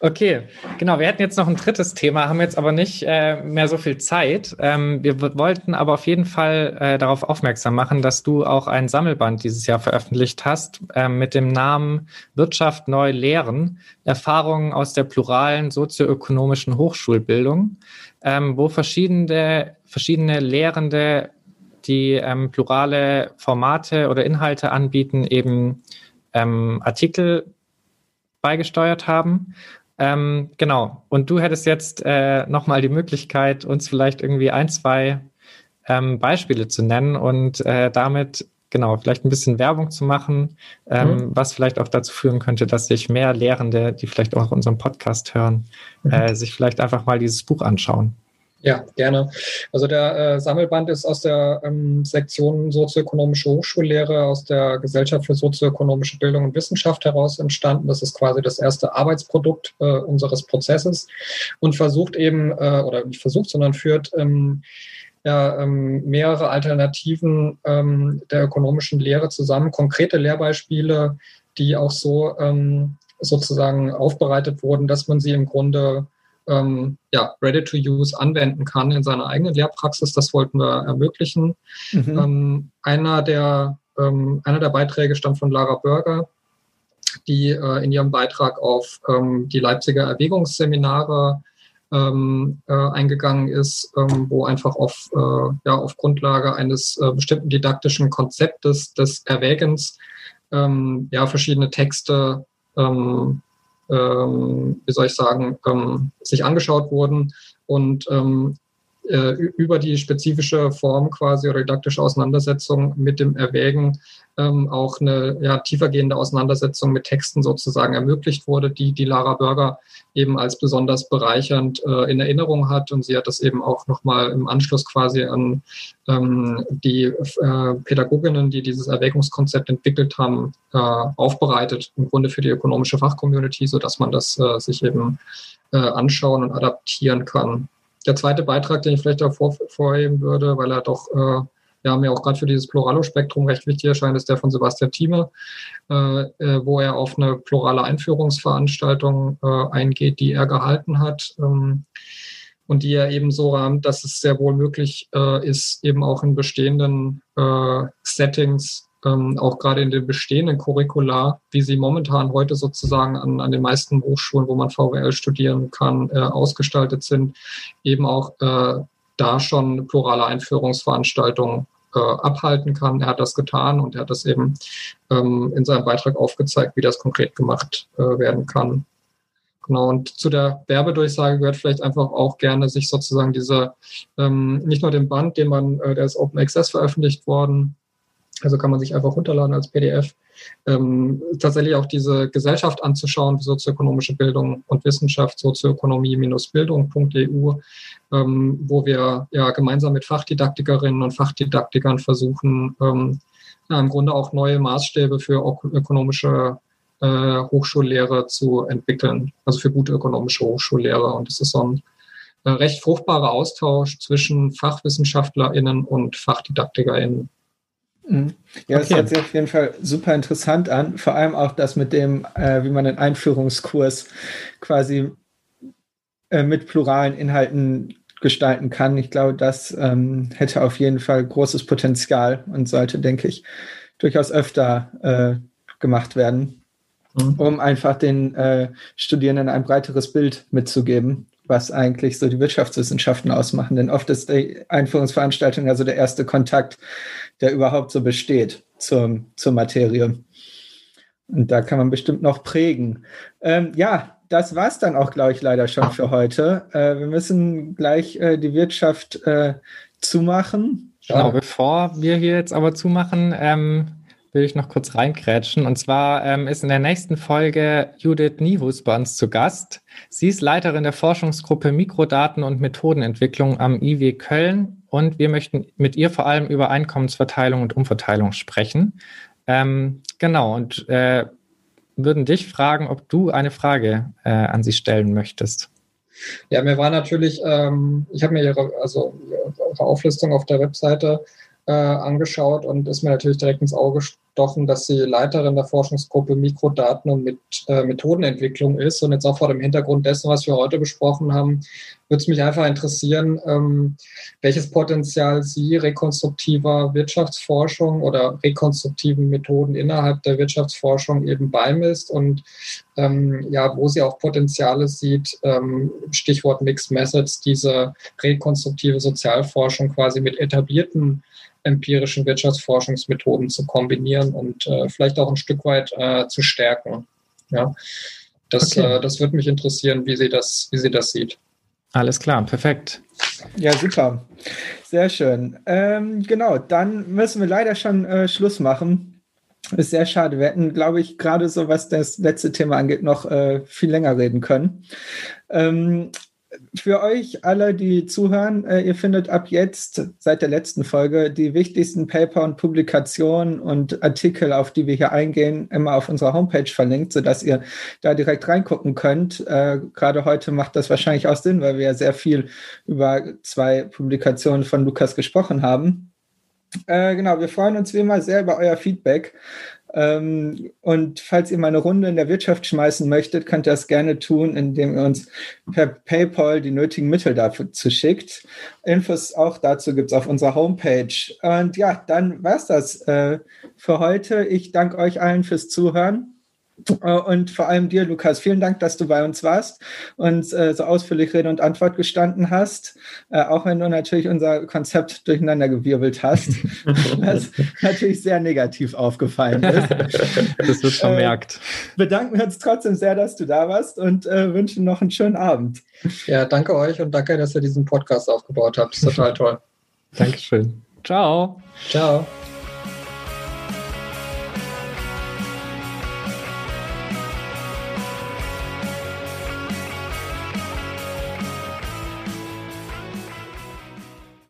Okay, genau. Wir hätten jetzt noch ein drittes Thema, haben jetzt aber nicht äh, mehr so viel Zeit. Ähm, wir wollten aber auf jeden Fall äh, darauf aufmerksam machen, dass du auch ein Sammelband dieses Jahr veröffentlicht hast äh, mit dem Namen Wirtschaft neu lehren, Erfahrungen aus der pluralen sozioökonomischen Hochschulbildung, ähm, wo verschiedene, verschiedene Lehrende, die ähm, plurale Formate oder Inhalte anbieten, eben ähm, Artikel beigesteuert haben. Ähm, genau. Und du hättest jetzt äh, nochmal die Möglichkeit, uns vielleicht irgendwie ein, zwei ähm, Beispiele zu nennen und äh, damit genau vielleicht ein bisschen Werbung zu machen, ähm, mhm. was vielleicht auch dazu führen könnte, dass sich mehr Lehrende, die vielleicht auch unseren Podcast hören, mhm. äh, sich vielleicht einfach mal dieses Buch anschauen. Ja, gerne. Also der äh, Sammelband ist aus der ähm, Sektion Sozioökonomische Hochschullehre aus der Gesellschaft für sozioökonomische Bildung und Wissenschaft heraus entstanden. Das ist quasi das erste Arbeitsprodukt äh, unseres Prozesses und versucht eben, äh, oder nicht versucht, sondern führt ähm, ja, ähm, mehrere Alternativen ähm, der ökonomischen Lehre zusammen, konkrete Lehrbeispiele, die auch so ähm, sozusagen aufbereitet wurden, dass man sie im Grunde ähm, ja, ready to use anwenden kann in seiner eigenen Lehrpraxis. Das wollten wir ermöglichen. Mhm. Ähm, einer, der, ähm, einer der Beiträge stammt von Lara Börger, die äh, in ihrem Beitrag auf die Leipziger Erwägungsseminare ähm, äh, eingegangen ist, ähm, wo einfach auf, äh, ja, auf Grundlage eines äh, bestimmten didaktischen Konzeptes des Erwägens ähm, ja, verschiedene Texte ähm, ähm, wie soll ich sagen, ähm, sich angeschaut wurden. Und äh, über die spezifische Form quasi oder didaktische Auseinandersetzung mit dem Erwägen ähm, auch eine ja, tiefergehende Auseinandersetzung mit Texten sozusagen ermöglicht wurde, die die Lara Börger eben als besonders bereichernd äh, in Erinnerung hat. Und sie hat das eben auch nochmal im Anschluss quasi an ähm, die äh, Pädagoginnen, die dieses Erwägungskonzept entwickelt haben, äh, aufbereitet, im Grunde für die ökonomische Fachcommunity, sodass man das äh, sich eben äh, anschauen und adaptieren kann. Der zweite Beitrag, den ich vielleicht auch vorheben würde, weil er doch äh, ja, mir auch gerade für dieses Pluralo-Spektrum recht wichtig erscheint, ist der von Sebastian Thieme, äh, äh, wo er auf eine plurale Einführungsveranstaltung äh, eingeht, die er gehalten hat. Ähm, und die er eben so rahmt, dass es sehr wohl möglich äh, ist, eben auch in bestehenden äh, Settings ähm, auch gerade in den bestehenden Curricula, wie sie momentan heute sozusagen an, an den meisten Hochschulen, wo man VWL studieren kann, äh, ausgestaltet sind, eben auch äh, da schon plurale Einführungsveranstaltungen äh, abhalten kann. Er hat das getan und er hat das eben ähm, in seinem Beitrag aufgezeigt, wie das konkret gemacht äh, werden kann. Genau, und zu der Werbedurchsage gehört vielleicht einfach auch gerne, sich sozusagen diese, ähm, nicht nur den Band, den man, äh, der ist Open Access veröffentlicht worden, also kann man sich einfach runterladen als PDF. Ähm, tatsächlich auch diese Gesellschaft anzuschauen, sozioökonomische Bildung und Wissenschaft, sozioökonomie-bildung.eu, ähm, wo wir ja gemeinsam mit Fachdidaktikerinnen und Fachdidaktikern versuchen, ähm, ja, im Grunde auch neue Maßstäbe für ökonomische äh, Hochschullehre zu entwickeln, also für gute ökonomische Hochschullehre. Und es ist so ein äh, recht fruchtbarer Austausch zwischen FachwissenschaftlerInnen und FachdidaktikerInnen. Mhm. Ja, okay. das hört sich auf jeden Fall super interessant an. Vor allem auch das mit dem, äh, wie man den Einführungskurs quasi äh, mit pluralen Inhalten gestalten kann. Ich glaube, das ähm, hätte auf jeden Fall großes Potenzial und sollte, denke ich, durchaus öfter äh, gemacht werden, mhm. um einfach den äh, Studierenden ein breiteres Bild mitzugeben, was eigentlich so die Wirtschaftswissenschaften ausmachen. Denn oft ist die Einführungsveranstaltung also der erste Kontakt, der überhaupt so besteht zur, zur Materie. Und da kann man bestimmt noch prägen. Ähm, ja, das war es dann auch, glaube ich, leider schon für heute. Äh, wir müssen gleich äh, die Wirtschaft äh, zumachen. Genau, bevor wir hier jetzt aber zumachen, ähm, will ich noch kurz reinkrätschen. Und zwar ähm, ist in der nächsten Folge Judith Nihus bei uns zu Gast. Sie ist Leiterin der Forschungsgruppe Mikrodaten und Methodenentwicklung am IW Köln. Und wir möchten mit ihr vor allem über Einkommensverteilung und Umverteilung sprechen. Ähm, genau, und äh, würden dich fragen, ob du eine Frage äh, an sie stellen möchtest. Ja, mir war natürlich, ähm, ich habe mir ihre, also ihre Auflistung auf der Webseite äh, angeschaut und ist mir natürlich direkt ins Auge gestochen, dass sie Leiterin der Forschungsgruppe Mikrodaten und mit, äh, Methodenentwicklung ist. Und jetzt auch vor dem Hintergrund dessen, was wir heute besprochen haben, würde es mich einfach interessieren, ähm, welches Potenzial Sie rekonstruktiver Wirtschaftsforschung oder rekonstruktiven Methoden innerhalb der Wirtschaftsforschung eben beimisst und ähm, ja, wo sie auch Potenziale sieht, ähm, Stichwort Mixed Methods, diese rekonstruktive Sozialforschung quasi mit etablierten empirischen Wirtschaftsforschungsmethoden zu kombinieren und äh, vielleicht auch ein Stück weit äh, zu stärken. Ja, das, okay. äh, das würde mich interessieren, wie sie das, wie sie das sieht. Alles klar, perfekt. Ja, super. Sehr schön. Ähm, genau, dann müssen wir leider schon äh, Schluss machen. Ist sehr schade. Wir hätten, glaube ich, gerade so, was das letzte Thema angeht, noch äh, viel länger reden können. Ähm, für euch alle, die zuhören, äh, ihr findet ab jetzt, seit der letzten Folge, die wichtigsten Paper und Publikationen und Artikel, auf die wir hier eingehen, immer auf unserer Homepage verlinkt, sodass ihr da direkt reingucken könnt. Äh, Gerade heute macht das wahrscheinlich auch Sinn, weil wir ja sehr viel über zwei Publikationen von Lukas gesprochen haben. Äh, genau, wir freuen uns wie immer sehr über euer Feedback. Ähm, und falls ihr mal eine Runde in der Wirtschaft schmeißen möchtet, könnt ihr das gerne tun, indem ihr uns per PayPal die nötigen Mittel dafür schickt. Infos auch dazu gibt es auf unserer Homepage. Und ja, dann war es das äh, für heute. Ich danke euch allen fürs Zuhören. Äh, und vor allem dir, Lukas, vielen Dank, dass du bei uns warst und äh, so ausführlich Rede und Antwort gestanden hast, äh, auch wenn du natürlich unser Konzept durcheinandergewirbelt hast, <laughs> was natürlich sehr negativ aufgefallen ist. Das wird vermerkt. Äh, bedanken wir uns trotzdem sehr, dass du da warst und wünschen noch einen schönen Abend. Ja, danke euch und danke, dass ihr diesen Podcast aufgebaut habt. Das ist total toll. Dankeschön. Ciao. Ciao.